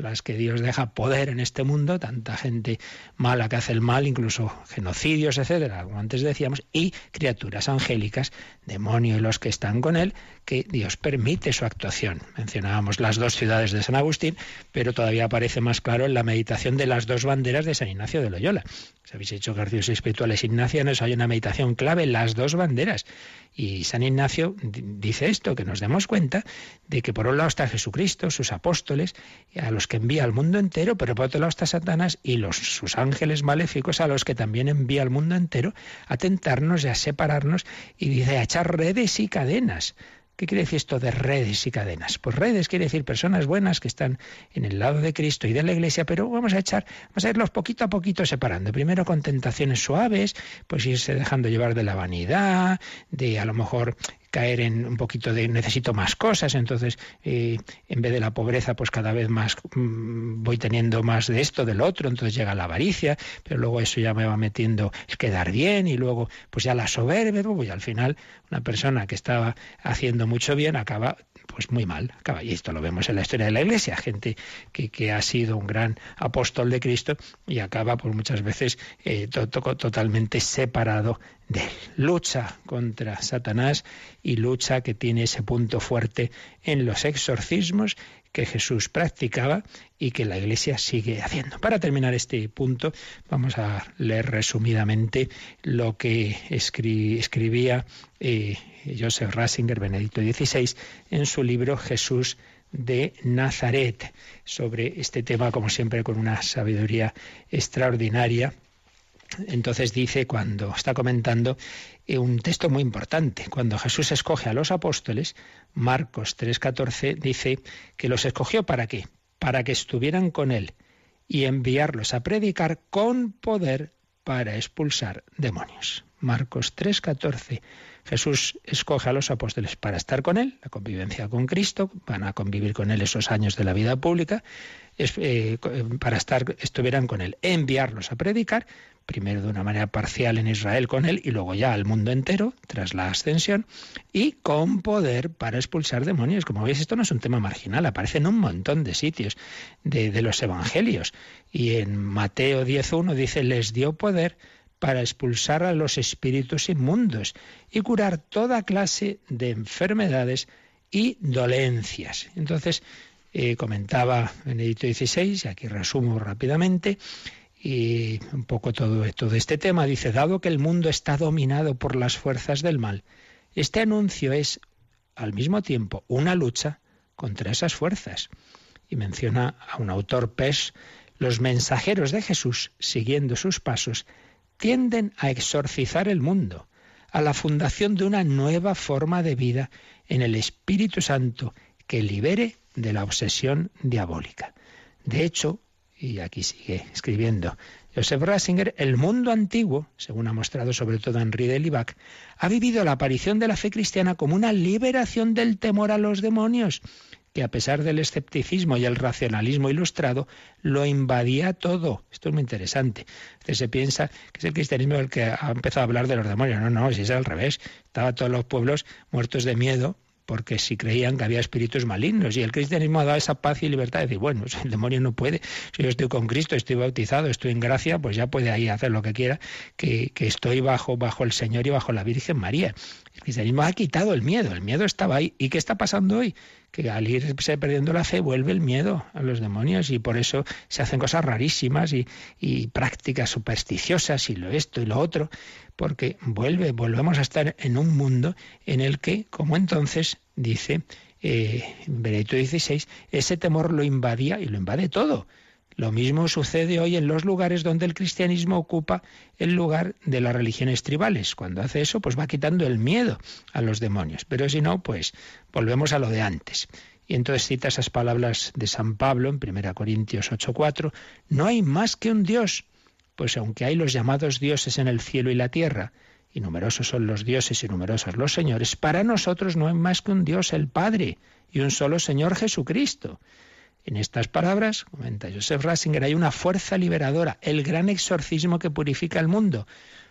las que Dios deja poder en este mundo, tanta gente mala que hace el mal, incluso genocidios, etcétera, como antes decíamos, y criaturas angélicas, demonio y los que están con él, que Dios permite su actuación. Mencionábamos las dos ciudades de San Agustín, pero todavía aparece más claro en la meditación de las dos banderas de San Ignacio de Loyola. Si habéis hecho ejercicios espirituales ignacianos, hay una meditación clave, las dos banderas. Y San Ignacio dice esto, que nos demos cuenta de que por un lado está Jesucristo, sus apóstoles, a los que envía al mundo entero, pero por otro lado está Satanás y los, sus ángeles maléficos a los que también envía al mundo entero a tentarnos y a separarnos y dice a echar redes y cadenas. ¿Qué quiere decir esto de redes y cadenas? Pues redes quiere decir personas buenas que están en el lado de Cristo y de la Iglesia, pero vamos a echar, vamos a irlos poquito a poquito separando. Primero con tentaciones suaves, pues irse dejando llevar de la vanidad, de a lo mejor caer en un poquito de necesito más cosas, entonces eh, en vez de la pobreza, pues cada vez más mm, voy teniendo más de esto, del otro, entonces llega la avaricia, pero luego eso ya me va metiendo es quedar bien y luego pues ya la soberbia, pues, y al final una persona que estaba haciendo mucho bien acaba pues muy mal. Y esto lo vemos en la historia de la Iglesia, gente que, que ha sido un gran apóstol de Cristo y acaba pues muchas veces eh, totalmente separado de lucha contra Satanás y lucha que tiene ese punto fuerte en los exorcismos que Jesús practicaba y que la Iglesia sigue haciendo. Para terminar este punto, vamos a leer resumidamente lo que escribía eh, Joseph Ratzinger, Benedicto XVI, en su libro Jesús de Nazaret, sobre este tema, como siempre, con una sabiduría extraordinaria entonces dice, cuando está comentando, eh, un texto muy importante. Cuando Jesús escoge a los apóstoles, Marcos 3:14 dice que los escogió para qué? Para que estuvieran con él y enviarlos a predicar con poder para expulsar demonios. Marcos 3:14. Jesús escoge a los apóstoles para estar con él, la convivencia con Cristo, van a convivir con él esos años de la vida pública, eh, para estar, estuvieran con él, enviarlos a predicar, primero de una manera parcial en Israel con él y luego ya al mundo entero tras la ascensión y con poder para expulsar demonios. Como veis, esto no es un tema marginal, aparece en un montón de sitios de, los evangelios. Y en Mateo 10.1 dice, les dio poder para expulsar a los espíritus inmundos y curar toda clase de enfermedades y dolencias. Entonces, eh, comentaba Benedicto XVI, y aquí resumo rápidamente, y un poco todo, todo este tema, dice, dado que el mundo está dominado por las fuerzas del mal, este anuncio es al mismo tiempo una lucha contra esas fuerzas. Y menciona a un autor PES, los mensajeros de Jesús, siguiendo sus pasos, tienden a exorcizar el mundo, a la fundación de una nueva forma de vida en el Espíritu Santo que libere de la obsesión diabólica. De hecho, y aquí sigue escribiendo Joseph Ratzinger, el mundo antiguo, según ha mostrado sobre todo Henri de Libac, ha vivido la aparición de la fe cristiana como una liberación del temor a los demonios que a pesar del escepticismo y el racionalismo ilustrado, lo invadía todo. Esto es muy interesante. Usted se piensa que es el cristianismo el que ha empezado a hablar de los demonios. No, no, si es al revés. Estaba todos los pueblos muertos de miedo porque si creían que había espíritus malignos. Y el cristianismo ha dado esa paz y libertad de decir, bueno, *laughs* el demonio no puede, si yo estoy con Cristo, estoy bautizado, estoy en gracia, pues ya puede ahí hacer lo que quiera, que, que estoy bajo, bajo el Señor y bajo la Virgen María. El cristianismo ha quitado el miedo, el miedo estaba ahí. ¿Y qué está pasando hoy? Que al irse perdiendo la fe vuelve el miedo a los demonios y por eso se hacen cosas rarísimas y, y prácticas supersticiosas y lo esto y lo otro porque vuelve, volvemos a estar en un mundo en el que, como entonces dice eh, XVI, ese temor lo invadía y lo invade todo. Lo mismo sucede hoy en los lugares donde el cristianismo ocupa el lugar de las religiones tribales. Cuando hace eso, pues va quitando el miedo a los demonios. Pero si no, pues volvemos a lo de antes. Y entonces cita esas palabras de San Pablo en 1 Corintios 8:4, no hay más que un Dios pues aunque hay los llamados dioses en el cielo y la tierra, y numerosos son los dioses y numerosos los señores, para nosotros no hay más que un Dios, el Padre, y un solo Señor Jesucristo. En estas palabras, comenta Joseph Ratzinger, hay una fuerza liberadora, el gran exorcismo que purifica el mundo.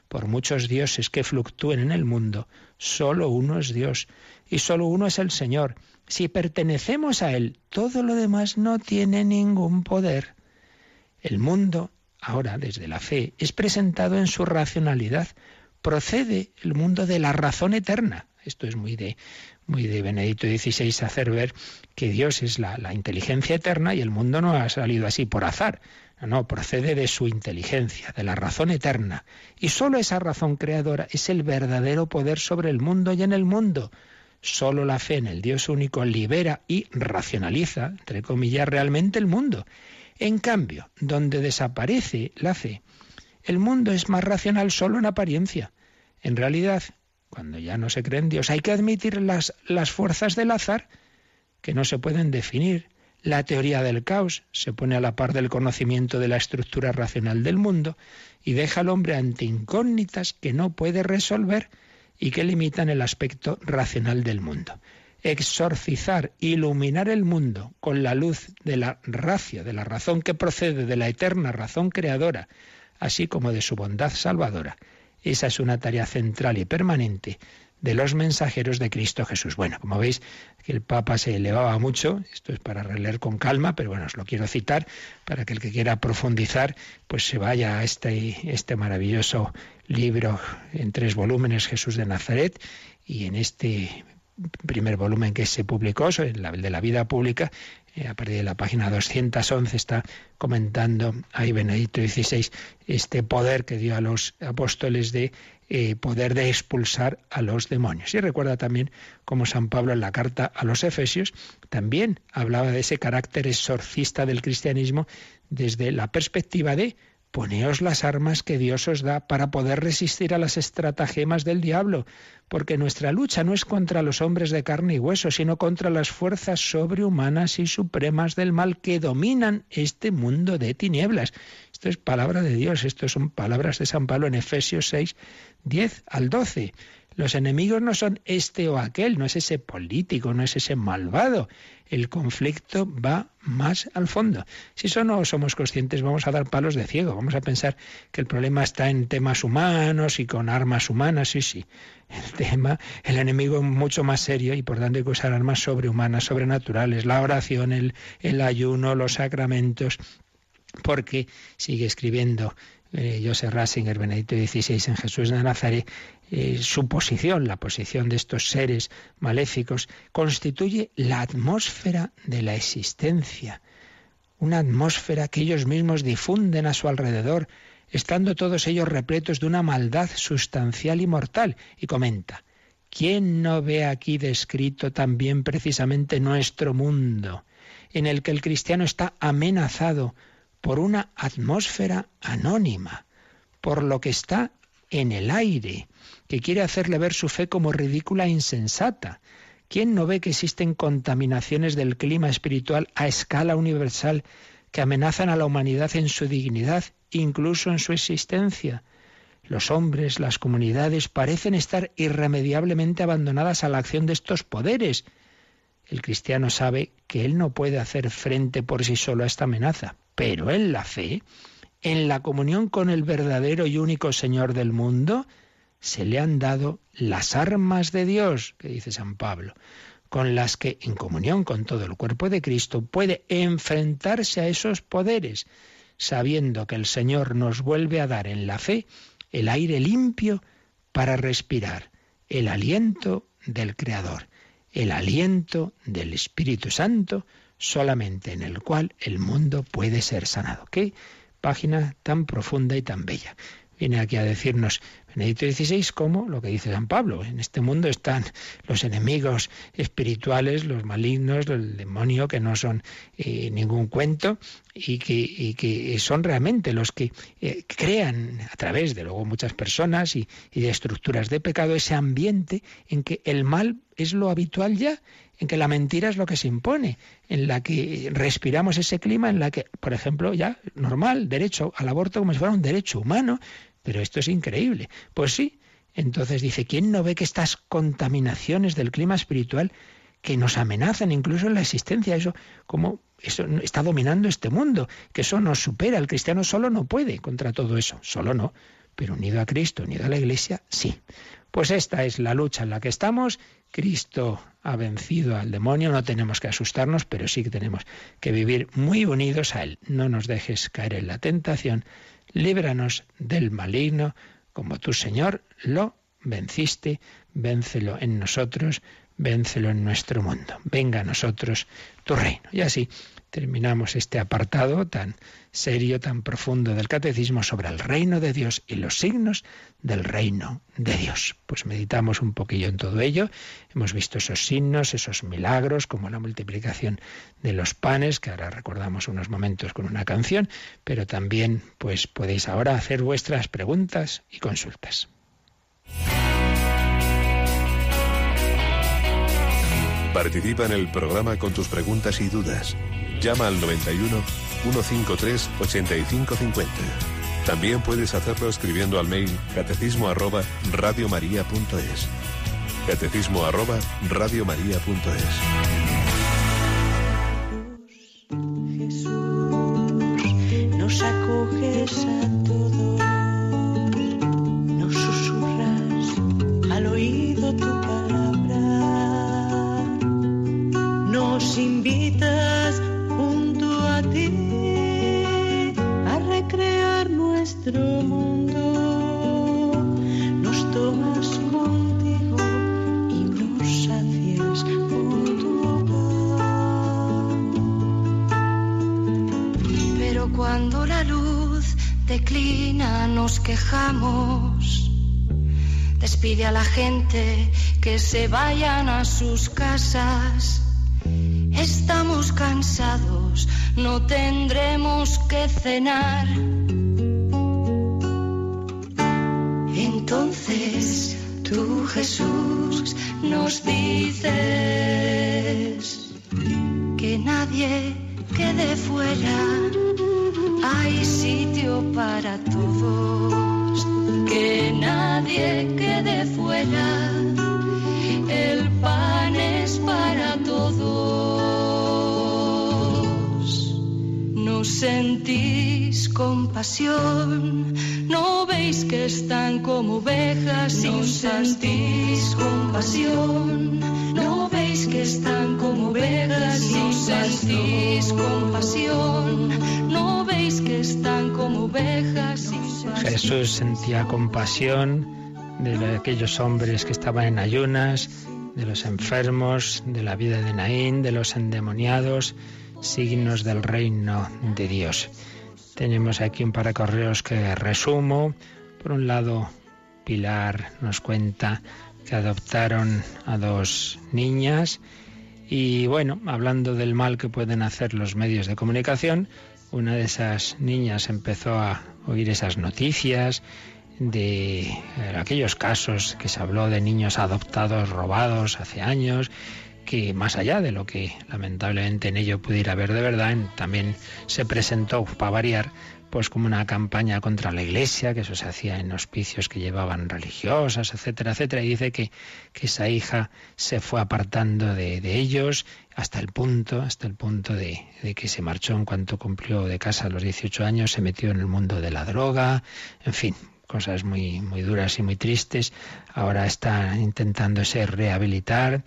Por muchos dioses que fluctúen en el mundo, solo uno es Dios y solo uno es el Señor. Si pertenecemos a Él, todo lo demás no tiene ningún poder. El mundo, ahora desde la fe, es presentado en su racionalidad. Procede el mundo de la razón eterna. Esto es muy de, muy de Benedicto XVI hacer ver que Dios es la, la inteligencia eterna y el mundo no ha salido así por azar. No, procede de su inteligencia, de la razón eterna. Y sólo esa razón creadora es el verdadero poder sobre el mundo y en el mundo. Solo la fe en el Dios único libera y racionaliza, entre comillas, realmente el mundo. En cambio, donde desaparece la fe, el mundo es más racional solo en apariencia. En realidad, cuando ya no se cree en Dios, hay que admitir las, las fuerzas del azar que no se pueden definir. La teoría del caos se pone a la par del conocimiento de la estructura racional del mundo y deja al hombre ante incógnitas que no puede resolver y que limitan el aspecto racional del mundo. Exorcizar, iluminar el mundo con la luz de la racia, de la razón que procede de la eterna razón creadora, así como de su bondad salvadora. Esa es una tarea central y permanente de los mensajeros de Cristo Jesús. Bueno, como veis, que el Papa se elevaba mucho, esto es para releer con calma, pero bueno, os lo quiero citar para que el que quiera profundizar, pues se vaya a este, este maravilloso libro en tres volúmenes, Jesús de Nazaret, y en este primer volumen que se publicó, el de la vida pública, eh, a partir de la página 211 está comentando ahí Benedicto XVI este poder que dio a los apóstoles de eh, poder de expulsar a los demonios. Y recuerda también cómo San Pablo en la carta a los Efesios también hablaba de ese carácter exorcista del cristianismo desde la perspectiva de Poneos las armas que Dios os da para poder resistir a las estratagemas del diablo, porque nuestra lucha no es contra los hombres de carne y hueso, sino contra las fuerzas sobrehumanas y supremas del mal que dominan este mundo de tinieblas. Esto es palabra de Dios, esto son palabras de San Pablo en Efesios 6, 10 al 12. Los enemigos no son este o aquel, no es ese político, no es ese malvado. El conflicto va más al fondo. Si eso no somos conscientes, vamos a dar palos de ciego. Vamos a pensar que el problema está en temas humanos y con armas humanas. Sí, sí. El tema, el enemigo es mucho más serio y por tanto hay que usar armas sobrehumanas, sobrenaturales. La oración, el, ayuno, los sacramentos. Porque sigue escribiendo eh, Joseph Ratzinger, Benedicto XVI en Jesús de Nazaret, eh, su posición, la posición de estos seres maléficos, constituye la atmósfera de la existencia, una atmósfera que ellos mismos difunden a su alrededor, estando todos ellos repletos de una maldad sustancial y mortal. Y comenta, ¿quién no ve aquí descrito también precisamente nuestro mundo, en el que el cristiano está amenazado por una atmósfera anónima, por lo que está en el aire, que quiere hacerle ver su fe como ridícula e insensata. ¿Quién no ve que existen contaminaciones del clima espiritual a escala universal que amenazan a la humanidad en su dignidad, incluso en su existencia? Los hombres, las comunidades parecen estar irremediablemente abandonadas a la acción de estos poderes. El cristiano sabe que él no puede hacer frente por sí solo a esta amenaza, pero en la fe en la comunión con el verdadero y único Señor del mundo, se le han dado las armas de Dios, que dice San Pablo, con las que, en comunión con todo el cuerpo de Cristo, puede enfrentarse a esos poderes, sabiendo que el Señor nos vuelve a dar en la fe el aire limpio para respirar, el aliento del Creador, el aliento del Espíritu Santo, solamente en el cual el mundo puede ser sanado. ¿Qué? Página tan profunda y tan bella. Viene aquí a decirnos Benedicto XVI como lo que dice San Pablo. En este mundo están los enemigos espirituales, los malignos, el demonio, que no son eh, ningún cuento y que, que, son realmente los que eh, crean a través de luego muchas personas y de estructuras de pecado ese ambiente en que el mal es lo habitual ya, en que la mentira es lo que se impone, en la que respiramos ese clima, en la que, por ejemplo, ya normal, derecho al aborto como si fuera un derecho humano, pero esto es increíble. Pues sí, entonces dice, ¿quién no ve que estas contaminaciones del clima espiritual que nos amenazan incluso en la existencia, eso como eso está dominando este mundo, que eso nos supera, el cristiano solo no puede contra todo eso, solo no, pero unido a Cristo, unido a la Iglesia, sí. Pues esta es la lucha en la que estamos. Cristo ha vencido al demonio, no tenemos que asustarnos, pero sí que tenemos que vivir muy unidos a Él. No nos dejes caer en la tentación, líbranos del maligno, como tú, Señor, lo venciste, véncelo en nosotros, véncelo en nuestro mundo. Venga a nosotros tu reino. Y así terminamos este apartado tan serio, tan profundo del catecismo sobre el reino de Dios y los signos del reino de Dios. Pues meditamos un poquillo en todo ello. Hemos visto esos signos, esos milagros, como la multiplicación de los panes, que ahora recordamos unos momentos con una canción, pero también pues podéis ahora hacer vuestras preguntas y consultas. Participa en el programa con tus preguntas y dudas. Llama al 91 153 8550. También puedes hacerlo escribiendo al mail catecismo arroba radiomaria.es. Catecismo arroba radiomaria.es. Acoges a todos, nos susurras al oído tu palabra, nos invitas junto a ti a recrear nuestro mundo, nos tomas contigo y nos sacias con tu hogar. Pero cuando la luz declina nos quejamos. Despide a la gente que se vayan a sus casas. Estamos cansados, no tendremos que cenar. Entonces tú, Jesús, nos dices que nadie quede fuera. Hay sitio para todos, que nadie quede fuera. Sentís compasión, no veis que están como ovejas sin sentís compasión. No veis que están como ovejas sin sentís compasión. No veis que están como ovejas sin Jesús sentía compasión de aquellos hombres que estaban en ayunas, de los enfermos, de la vida de Naín, de los endemoniados, signos del reino de Dios. Tenemos aquí un par de correos que resumo. Por un lado, Pilar nos cuenta que adoptaron a dos niñas y bueno, hablando del mal que pueden hacer los medios de comunicación, una de esas niñas empezó a oír esas noticias de eh, aquellos casos que se habló de niños adoptados robados hace años, que más allá de lo que lamentablemente en ello pudiera haber de verdad, también se presentó, para variar, pues como una campaña contra la iglesia, que eso se hacía en hospicios que llevaban religiosas, etcétera, etcétera, y dice que, que esa hija se fue apartando de, de ellos hasta el punto, hasta el punto de, de, que se marchó en cuanto cumplió de casa a los 18 años, se metió en el mundo de la droga, en fin, cosas muy, muy duras y muy tristes. Ahora está intentándose rehabilitar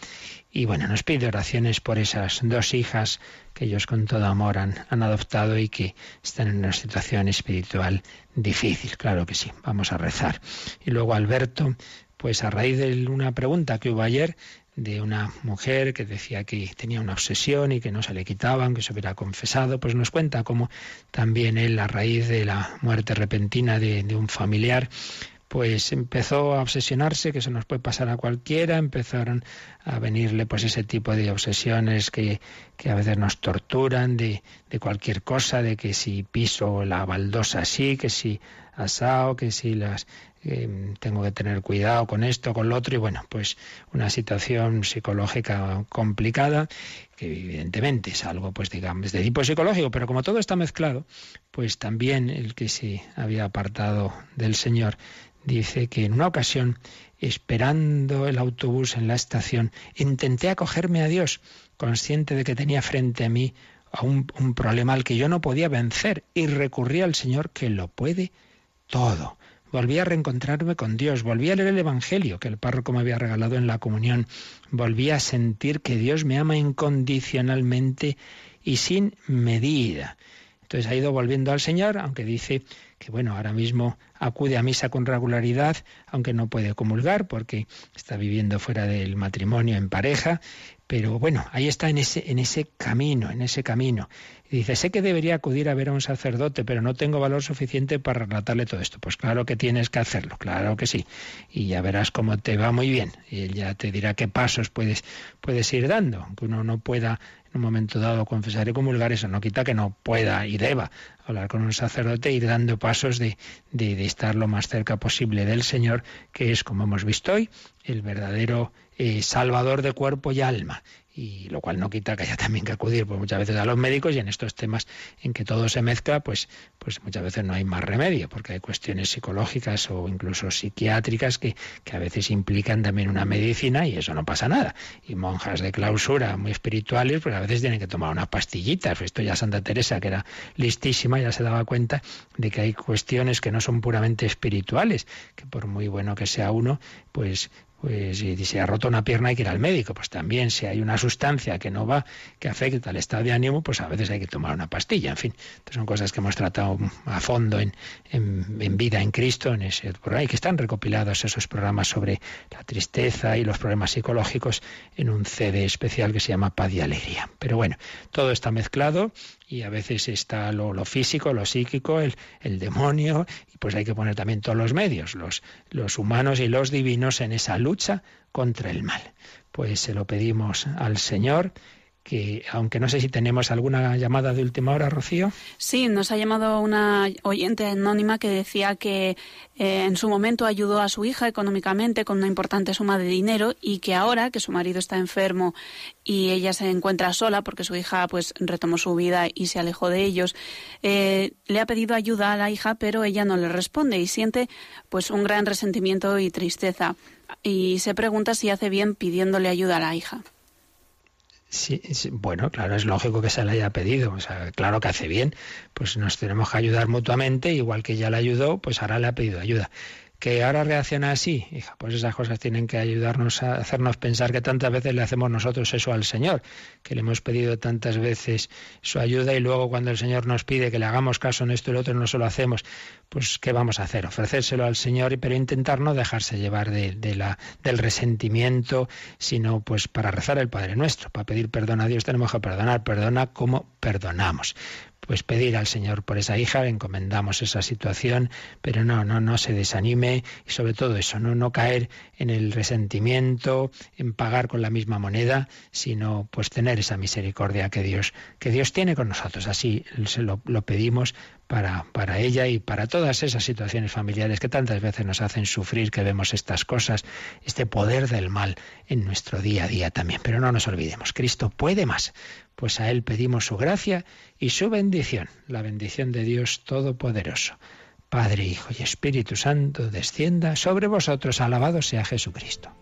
y bueno, nos pide oraciones por esas dos hijas que ellos con todo amor han, han, adoptado y que están en una situación espiritual difícil. Claro que sí, vamos a rezar. Y luego Alberto, pues a raíz de una pregunta que hubo ayer de una mujer que decía que tenía una obsesión y que no se le quitaban, que se hubiera confesado, pues nos cuenta cómo también él, a raíz de la muerte repentina de, de un familiar, pues empezó a obsesionarse, que eso nos puede pasar a cualquiera, empezaron a venirle pues ese tipo de obsesiones que, que a veces nos torturan de, de, cualquier cosa, de que si piso la baldosa así, que si asado, que si las tengo que tener cuidado con esto, con lo otro, y bueno, pues una situación psicológica complicada, que evidentemente es algo, pues digamos, de tipo psicológico, pero como todo está mezclado, pues también el que se había apartado del Señor dice que en una ocasión, esperando el autobús en la estación, intenté acogerme a Dios, consciente de que tenía frente a mí a un, un problema al que yo no podía vencer, y recurrí al Señor que lo puede todo. Volví a reencontrarme con Dios, volví a leer el Evangelio que el párroco me había regalado en la comunión, volví a sentir que Dios me ama incondicionalmente y sin medida. Entonces ha ido volviendo al Señor, aunque dice que bueno, ahora mismo acude a misa con regularidad, aunque no puede comulgar porque está viviendo fuera del matrimonio en pareja, pero bueno, ahí está en ese, en ese camino, en ese camino. Y dice, sé que debería acudir a ver a un sacerdote, pero no tengo valor suficiente para relatarle todo esto. Pues claro que tienes que hacerlo, claro que sí. Y ya verás cómo te va muy bien. Y él ya te dirá qué pasos puedes, puedes ir dando, aunque uno no pueda en un momento dado confesar y comulgar, eso no quita que no pueda y deba hablar con un sacerdote e ir dando pasos de, de, estar lo más cerca posible del Señor, que es, como hemos visto hoy, el verdadero eh, salvador de cuerpo y alma y lo cual no quita que haya también que acudir pues muchas veces a los médicos y en estos temas en que todo se mezcla pues pues muchas veces no hay más remedio porque hay cuestiones psicológicas o incluso psiquiátricas que, que a veces implican también una medicina y eso no pasa nada. Y monjas de clausura muy espirituales pues a veces tienen que tomar unas pastillitas. Esto ya Santa Teresa que era listísima ya se daba cuenta de que hay cuestiones que no son puramente espirituales que por muy bueno que sea uno pues pues si se ha roto una pierna hay que ir al médico, pues también si hay una sustancia que no va, que afecta al estado de ánimo, pues a veces hay que tomar una pastilla, en fin. Entonces son cosas que hemos tratado a fondo en, en, vida en Cristo, en ese programa, y que están recopilados esos programas sobre la tristeza y los problemas psicológicos en un CD especial que se llama Paz y Alegría. Pero bueno, todo está mezclado y a veces está lo, lo físico, lo psíquico, el, el, demonio, y pues hay que poner también todos los medios, los, los humanos y los divinos en esa lucha contra el mal. Pues se lo pedimos al Señor que aunque no sé si tenemos alguna llamada de última hora, Rocío. Sí, nos ha llamado una oyente anónima que decía que eh, en su momento ayudó a su hija económicamente con una importante suma de dinero y que ahora que su marido está enfermo y ella se encuentra sola porque su hija pues retomó su vida y se alejó de ellos, eh, le ha pedido ayuda a la hija pero ella no le responde y siente pues un gran resentimiento y tristeza y se pregunta si hace bien pidiéndole ayuda a la hija. Sí, sí, bueno, claro, es lógico que se le haya pedido, o sea, claro que hace bien, pues nos tenemos que ayudar mutuamente, igual que ya le ayudó, pues ahora le ha pedido ayuda. Que ahora reacciona así, hija, pues esas cosas tienen que ayudarnos a hacernos pensar que tantas veces le hacemos nosotros eso al Señor, que le hemos pedido tantas veces su ayuda y luego cuando el Señor nos pide que le hagamos caso en esto y lo otro no se lo hacemos, pues ¿qué vamos a hacer? Ofrecérselo al Señor, pero intentar no dejarse llevar del resentimiento, sino pues para rezar el Padre Nuestro, para pedir perdón a Dios tenemos que perdonar, perdona como perdonamos pues pedir al Señor por esa hija, encomendamos esa situación, pero no, no, no se desanime y sobre todo eso, no, no caer en el resentimiento, en pagar con la misma moneda, sino pues tener esa misericordia que Dios, que Dios tiene con nosotros. Así se lo, lo pedimos para, para ella y para todas esas situaciones familiares que tantas veces nos hacen sufrir, que vemos estas cosas, este poder del mal en nuestro día a día también. Pero no nos olvidemos, Cristo puede más, pues a Él pedimos su gracia y su bendición, la bendición de Dios Todopoderoso. Padre, Hijo y Espíritu Santo, descienda sobre vosotros, alabado sea Jesucristo.